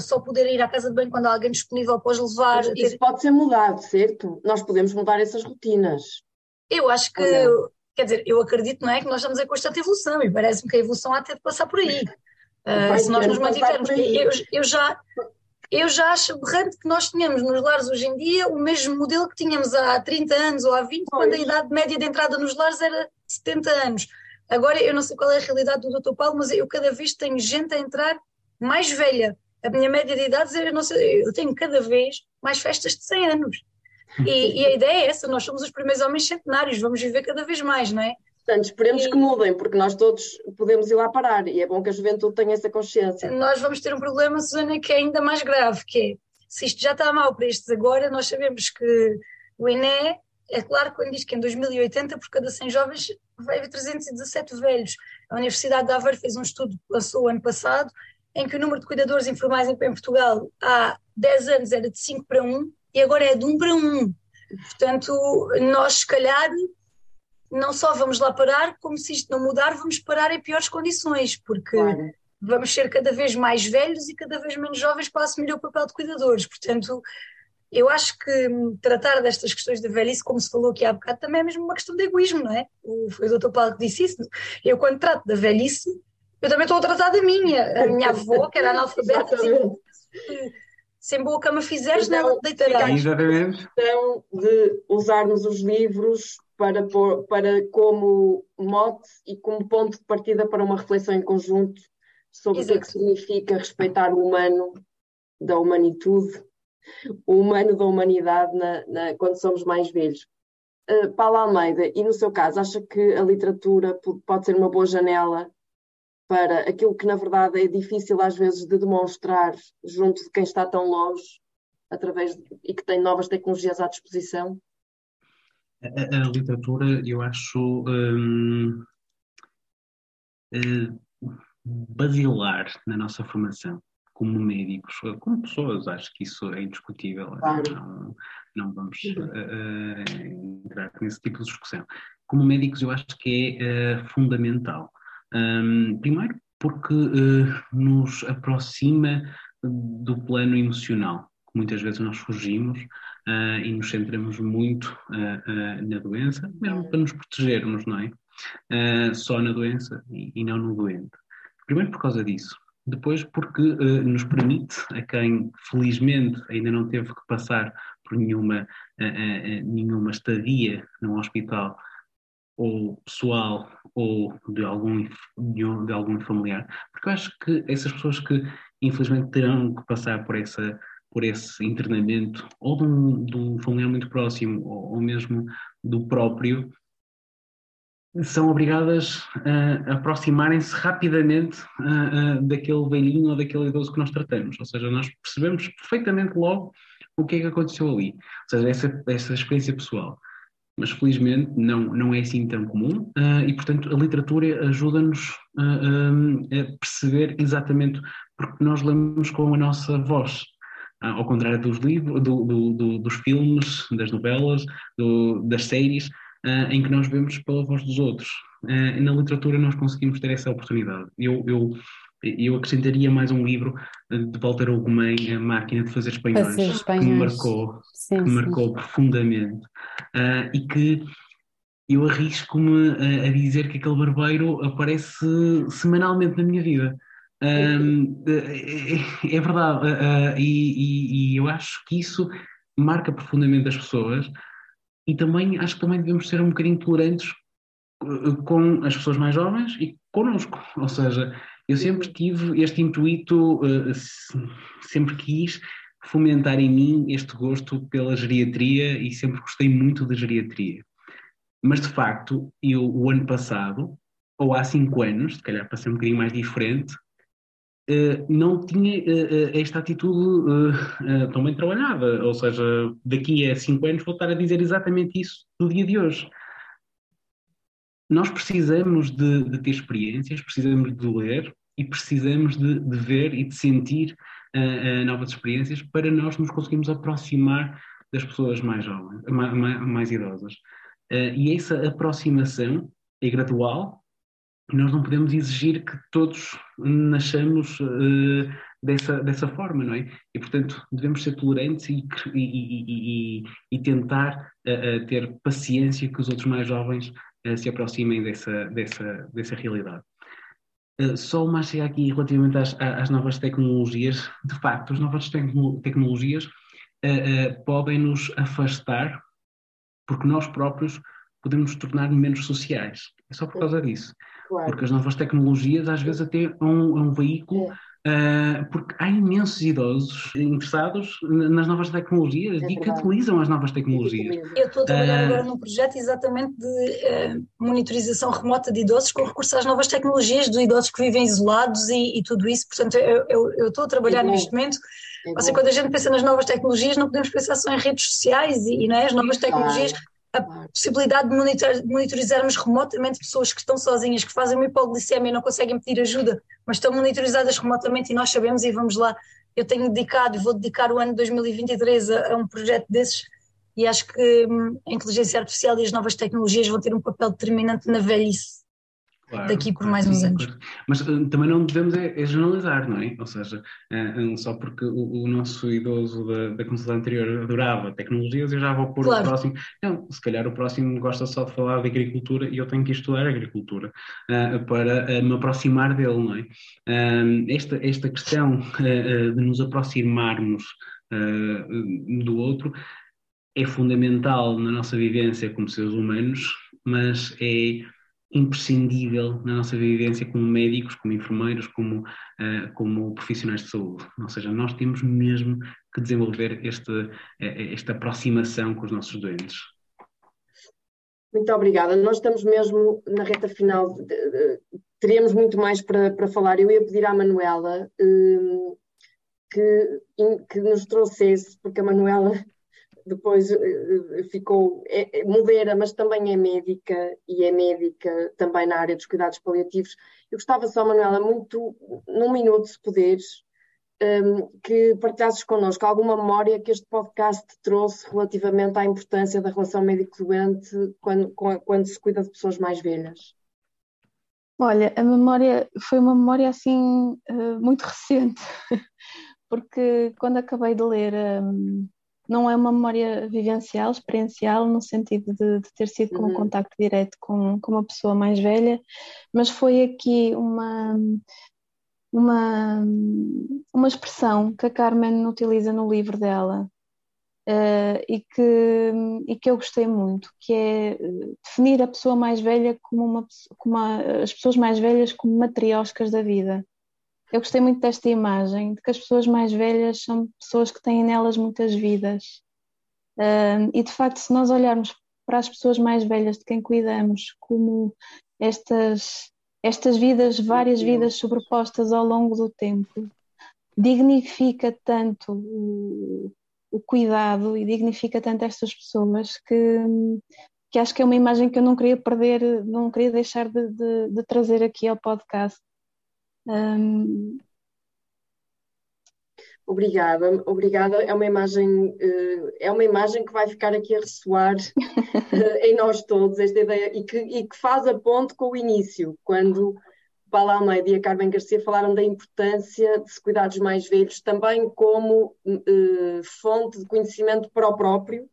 só poder ir à casa de banho quando há alguém disponível para os levar. Isso ter... pode ser mudado, certo? Nós podemos mudar essas rotinas. Eu acho que, quer dizer, eu acredito, não é, que nós estamos em constante evolução e parece-me que a evolução há de ter de passar por aí. Uh, se nós nos mantivermos. Eu, eu, já, eu já acho aberrante que nós tenhamos nos lares hoje em dia o mesmo modelo que tínhamos há 30 anos ou há 20, pois. quando a idade média de entrada nos lares era 70 anos. Agora, eu não sei qual é a realidade do Dr. Paulo, mas eu cada vez tenho gente a entrar mais velha. A minha média de idade, eu, não sei, eu tenho cada vez mais festas de 100 anos. E, e, a ideia é essa: nós somos os primeiros homens centenários, vamos viver cada vez mais, não é? Portanto, esperemos e... que mudem, porque nós todos podemos ir lá parar e é bom que a juventude tenha essa consciência. Nós vamos ter um problema, Susana, que é ainda mais grave, que é, se isto já está mal para estes agora, nós sabemos que o INE é claro quando diz que em 2080 por cada 100 jovens vai haver 317 velhos. A Universidade de Aveiro fez um estudo, lançou o ano passado, em que o número de cuidadores informais em Portugal há 10 anos era de 5 para 1 e agora é de 1 para 1. Portanto, nós se calhar não só vamos lá parar, como se isto não mudar, vamos parar em piores condições, porque claro. vamos ser cada vez mais velhos e cada vez menos jovens para assumir o papel de cuidadores. Portanto, eu acho que tratar destas questões da velhice, como se falou aqui há bocado, também é mesmo uma questão de egoísmo, não é? O, foi o Dr. Paulo que disse isso. Eu, quando trato da velhice, eu também estou a tratar da minha. A minha avó, que era analfabeta, <laughs> sem boa cama fizeres, então, não deitarás. Exatamente. Então, de usarmos os livros para, para como mote e como ponto de partida para uma reflexão em conjunto sobre Exato. o que, é que significa respeitar o humano da humanitude, o humano da humanidade na, na, quando somos mais velhos. Uh, Paula Almeida, e no seu caso, acha que a literatura pode ser uma boa janela para aquilo que na verdade é difícil às vezes de demonstrar junto de quem está tão longe através de, e que tem novas tecnologias à disposição? A, a literatura, eu acho hum, uh, basilar na nossa formação como médicos, como pessoas, acho que isso é indiscutível. Claro. Não, não, vamos uh, entrar nesse tipo de discussão. Como médicos, eu acho que é uh, fundamental. Um, primeiro, porque nos aproxima do plano emocional, que muitas vezes nós fugimos uh, e nos centramos muito uh, uh, na doença, mesmo para nos protegermos, não é? só na doença e, e, não no doente. Primeiro por causa disso. Depois porque nos permite, a quem felizmente ainda não teve que passar por nenhuma, nenhuma estadia num hospital, ou pessoal ou de algum, de, algum familiar, porque eu acho que essas pessoas que infelizmente terão que passar por essa por esse internamento, ou de um, de um familiar muito próximo, ou, ou mesmo do próprio, são obrigadas a aproximarem-se rapidamente uh, uh, daquele velhinho ou daquele idoso que nós tratamos. Ou seja, nós percebemos perfeitamente logo o que é que aconteceu ali. Ou seja, essa, essa experiência pessoal. Mas felizmente não, não é assim tão comum uh, e, portanto, a literatura ajuda-nos a perceber exatamente porque nós lemos com a nossa voz. Ah, ao contrário dos livros, do, do, do, dos filmes, das novelas, das séries, uh, em que nós vemos pela voz dos outros. Uh, na literatura nós conseguimos ter essa oportunidade. Eu, eu, eu acrescentaria mais um livro de Walter Ugumem, A Máquina de Fazer Espanhóis, espanhóis. que me marcou, sim, que marcou profundamente uh, e que eu arrisco-me a, a dizer que aquele barbeiro aparece semanalmente na minha vida. Um, é, é, verdade, uh, e, e, e, eu acho que isso marca profundamente as pessoas e também acho que também devemos ser um bocadinho tolerantes com as pessoas mais jovens e connosco. <laughs> Ou seja, eu sempre tive este intuito, uh, sempre quis fomentar em mim este gosto pela geriatria e sempre gostei muito da geriatria. Mas de facto, eu o ano passado, ou há cinco anos, se calhar para ser um bocadinho mais diferente, não tinha uh, esta atitude uh, tão bem trabalhada. Ou seja, daqui a cinco anos vou estar a dizer exatamente isso do dia de hoje. Nós precisamos de, de ter experiências, precisamos de ler e precisamos de, de ver e de sentir novas experiências para nós nos conseguirmos aproximar das pessoas mais jovens, mais, mais idosas. e essa aproximação é gradual, nós não podemos exigir que todos nasçamos uh, dessa, dessa forma, não é? E, portanto, devemos ser tolerantes e, e, e, e tentar uh, ter paciência que os outros mais jovens se aproximem dessa, dessa, dessa realidade. só uma chega aqui relativamente às, às, novas tecnologias. De facto, as novas tecno tecnologias podem nos afastar porque nós próprios podemos nos tornar menos sociais. É só por causa disso. Claro. Porque as novas tecnologias às vezes até é um, um veículo Uh, porque há imensos idosos interessados nas novas tecnologias é e que utilizam as novas tecnologias. Eu estou a trabalhar uh, agora num projeto exatamente de uh, monitorização remota de idosos com recurso às novas tecnologias, de idosos que vivem isolados e, e tudo isso. Portanto, eu, eu, eu estou a trabalhar é neste momento. É ou seja, quando a gente pensa nas novas tecnologias, não podemos pensar só em redes sociais e, e não é? as novas tecnologias a possibilidade de, monitor, de monitorizarmos remotamente pessoas que estão sozinhas, que fazem uma hipoglicemia e não conseguem pedir ajuda, mas estão monitorizadas remotamente e nós sabemos e vamos lá. Eu tenho dedicado e vou dedicar o ano de 2023 a, a um projeto desses e acho que hum, a inteligência artificial e as novas tecnologias vão ter um papel determinante na velhice Claro, daqui por mais uns anos. Mas uh, também não devemos é, é, generalizar, não é? Ou seja, uh, só porque o, o, nosso idoso da, da consulta anterior adorava tecnologias, eu já vou pôr claro. o próximo. Não, se calhar o próximo gosta só de falar de agricultura e eu tenho que estudar agricultura uh, para me aproximar dele, não é? esta, esta questão de nos aproximarmos do outro é fundamental na nossa vivência como seres humanos, mas é imprescindível na nossa vivência como médicos, como enfermeiros, como, uh, como profissionais de saúde. Ou seja, nós temos mesmo que desenvolver este, eh, esta aproximação com os nossos doentes. Muito obrigada. Nós estamos mesmo na reta final. Teríamos muito mais para, para falar. Eu ia pedir à Manuela um, que, que nos trouxesse, porque a Manuela depois uh, ficou é, é, modera, mas também é médica e é médica também na área dos cuidados paliativos. Eu gostava só, Manuela, muito, num minuto, se puderes, um, que partilhasses connosco alguma memória que este podcast trouxe relativamente à importância da relação médico-doente quando, quando se cuida de pessoas mais velhas. Olha, a memória foi uma memória assim muito recente, <laughs> porque quando acabei de ler um, não é uma memória vivencial, experiencial, no sentido de, de ter sido com um uhum. contacto direto com, com uma pessoa mais velha, mas foi aqui uma, uma, uma expressão que a Carmen utiliza no livro dela uh, e, que, e que eu gostei muito, que é eh, definir a pessoa mais velha como uma como a, as pessoas mais velhas como matrioscas da vida. Eu gostei muito desta imagem, de que as pessoas mais velhas são pessoas que têm nelas muitas vidas. Um, e de facto, se nós olharmos para as pessoas mais velhas de quem cuidamos como estas, estas vidas, várias vidas sobrepostas ao longo do tempo, dignifica tanto o, o cuidado e dignifica tanto estas pessoas que, que acho que é uma imagem que eu não queria perder, não queria deixar de, de, de trazer aqui ao podcast. Um... Obrigada, obrigada. É uma imagem, eh, é uma imagem que vai ficar aqui a ressoar <laughs> eh, em nós todos, esta ideia, e que, e que faz a ponte com o início, quando Paulo Almeida e a Carmen Garcia falaram da importância de se cuidar dos mais velhos também como uh, fonte de conhecimento para o próprio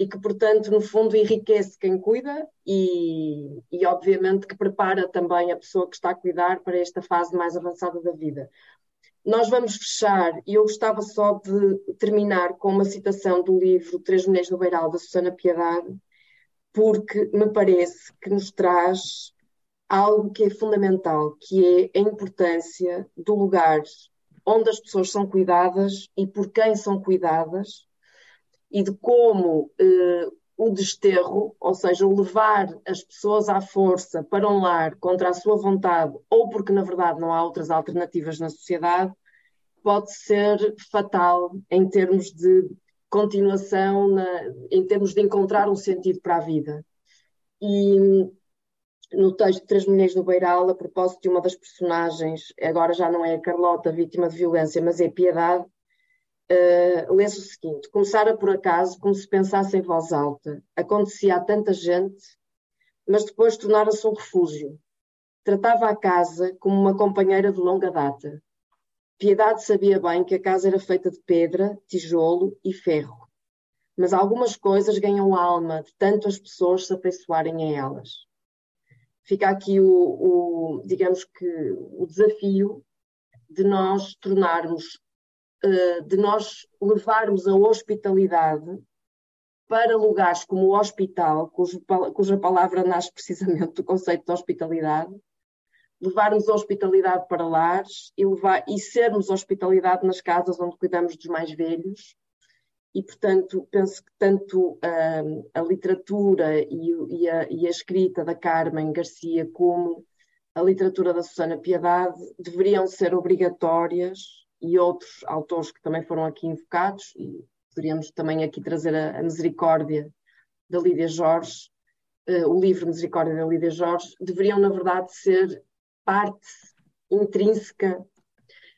e que, portanto, no fundo enriquece quem cuida e, e, obviamente, que prepara também a pessoa que está a cuidar para esta fase mais avançada da vida. Nós vamos fechar, e eu gostava só de terminar com uma citação do livro Três Mulheres no Beiral, da Susana Piedade, porque me parece que nos traz algo que é fundamental, que é a importância do lugar onde as pessoas são cuidadas e por quem são cuidadas, e de como eh, o desterro, ou seja, o levar as pessoas à força para um lar contra a sua vontade, ou porque na verdade não há outras alternativas na sociedade, pode ser fatal em termos de continuação, na, em termos de encontrar um sentido para a vida. E no texto Três Mulheres no Beiral, a propósito de uma das personagens, agora já não é a Carlota, vítima de violência, mas é Piedade, uh, lê-se o seguinte: começara por acaso como se pensasse em voz alta. Acontecia a tanta gente, mas depois tornara-se um refúgio. Tratava a casa como uma companheira de longa data. Piedade sabia bem que a casa era feita de pedra, tijolo e ferro. Mas algumas coisas ganham alma de tanto as pessoas se afeiçoarem a elas. Fica aqui o, o digamos que, o desafio de nós tornarmos eh, de nós levarmos a hospitalidade para lugares como o hospital, cuja palavra nasce <laughs> precisamente do conceito de hospitalidade, levarmos a hospitalidade para lares e, levar, e sermos hospitalidade nas casas onde cuidamos dos mais velhos. E, portanto, penso que tanto uh, a literatura e, e, a, e, a, escrita da Carmen Garcia como a literatura da Susana Piedade deveriam ser obrigatórias e outros autores que também foram aqui invocados, e poderíamos também aqui trazer a, a misericórdia da Lídia Jorge, uh, o livro Misericórdia da Lídia Jorge, deveriam, na verdade, ser parte intrínseca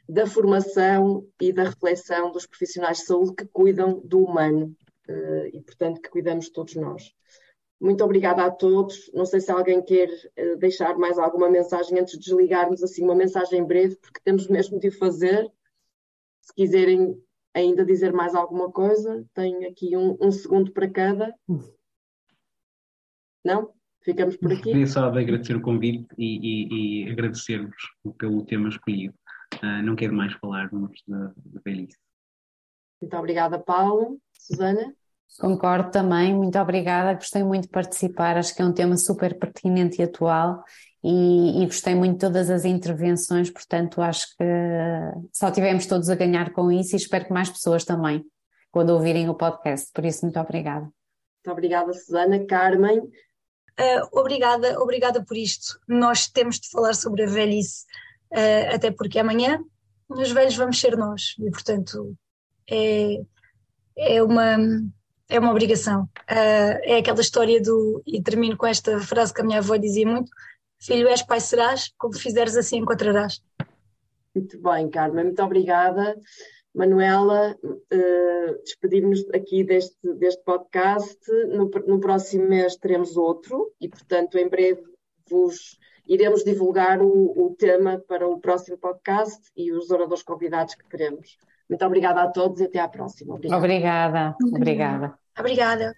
da formação e da reflexão dos profissionais de saúde que cuidam do humano uh, e, portanto, que cuidamos todos nós. Muito obrigada a todos. Não sei se alguém quer uh, deixar mais alguma mensagem antes de desligarmos, assim, uma mensagem breve, porque temos mesmo de o fazer. Se quiserem ainda dizer mais alguma coisa, tenho aqui um, um segundo para cada. Não? Ficamos por aqui. Queria só agradecer o convite e, e, e agradecer-vos pelo tema escolhido. Uh, não quero mais falarmos da, velhice. Muito obrigada, Paulo. Susana? Concordo também, muito obrigada. Gostei muito de participar, acho que é um tema super pertinente e atual e, e, gostei muito de todas as intervenções, portanto, acho que só tivemos todos a ganhar com isso e espero que mais pessoas também, quando ouvirem o podcast. Por isso, muito obrigada. Muito obrigada, Susana. Carmen? Uh, obrigada, obrigada por isto. Nós temos de falar sobre a velhice uh, até porque amanhã os velhos vamos ser nós e, portanto, é, é, uma, é uma obrigação. Uh, é aquela história do, e termino com esta frase que a minha avó dizia muito: Filho, és pai serás, como fizeres assim encontrarás. Muito bem, Carmen, muito obrigada. Manuela, uh, despedimos aqui deste, deste podcast. No, no próximo mês teremos outro e, portanto, em breve vos iremos divulgar o, o tema para o próximo podcast e os oradores convidados que teremos. Muito obrigada a todos e até à próxima. Obrigada. Obrigada. Obrigada. obrigada.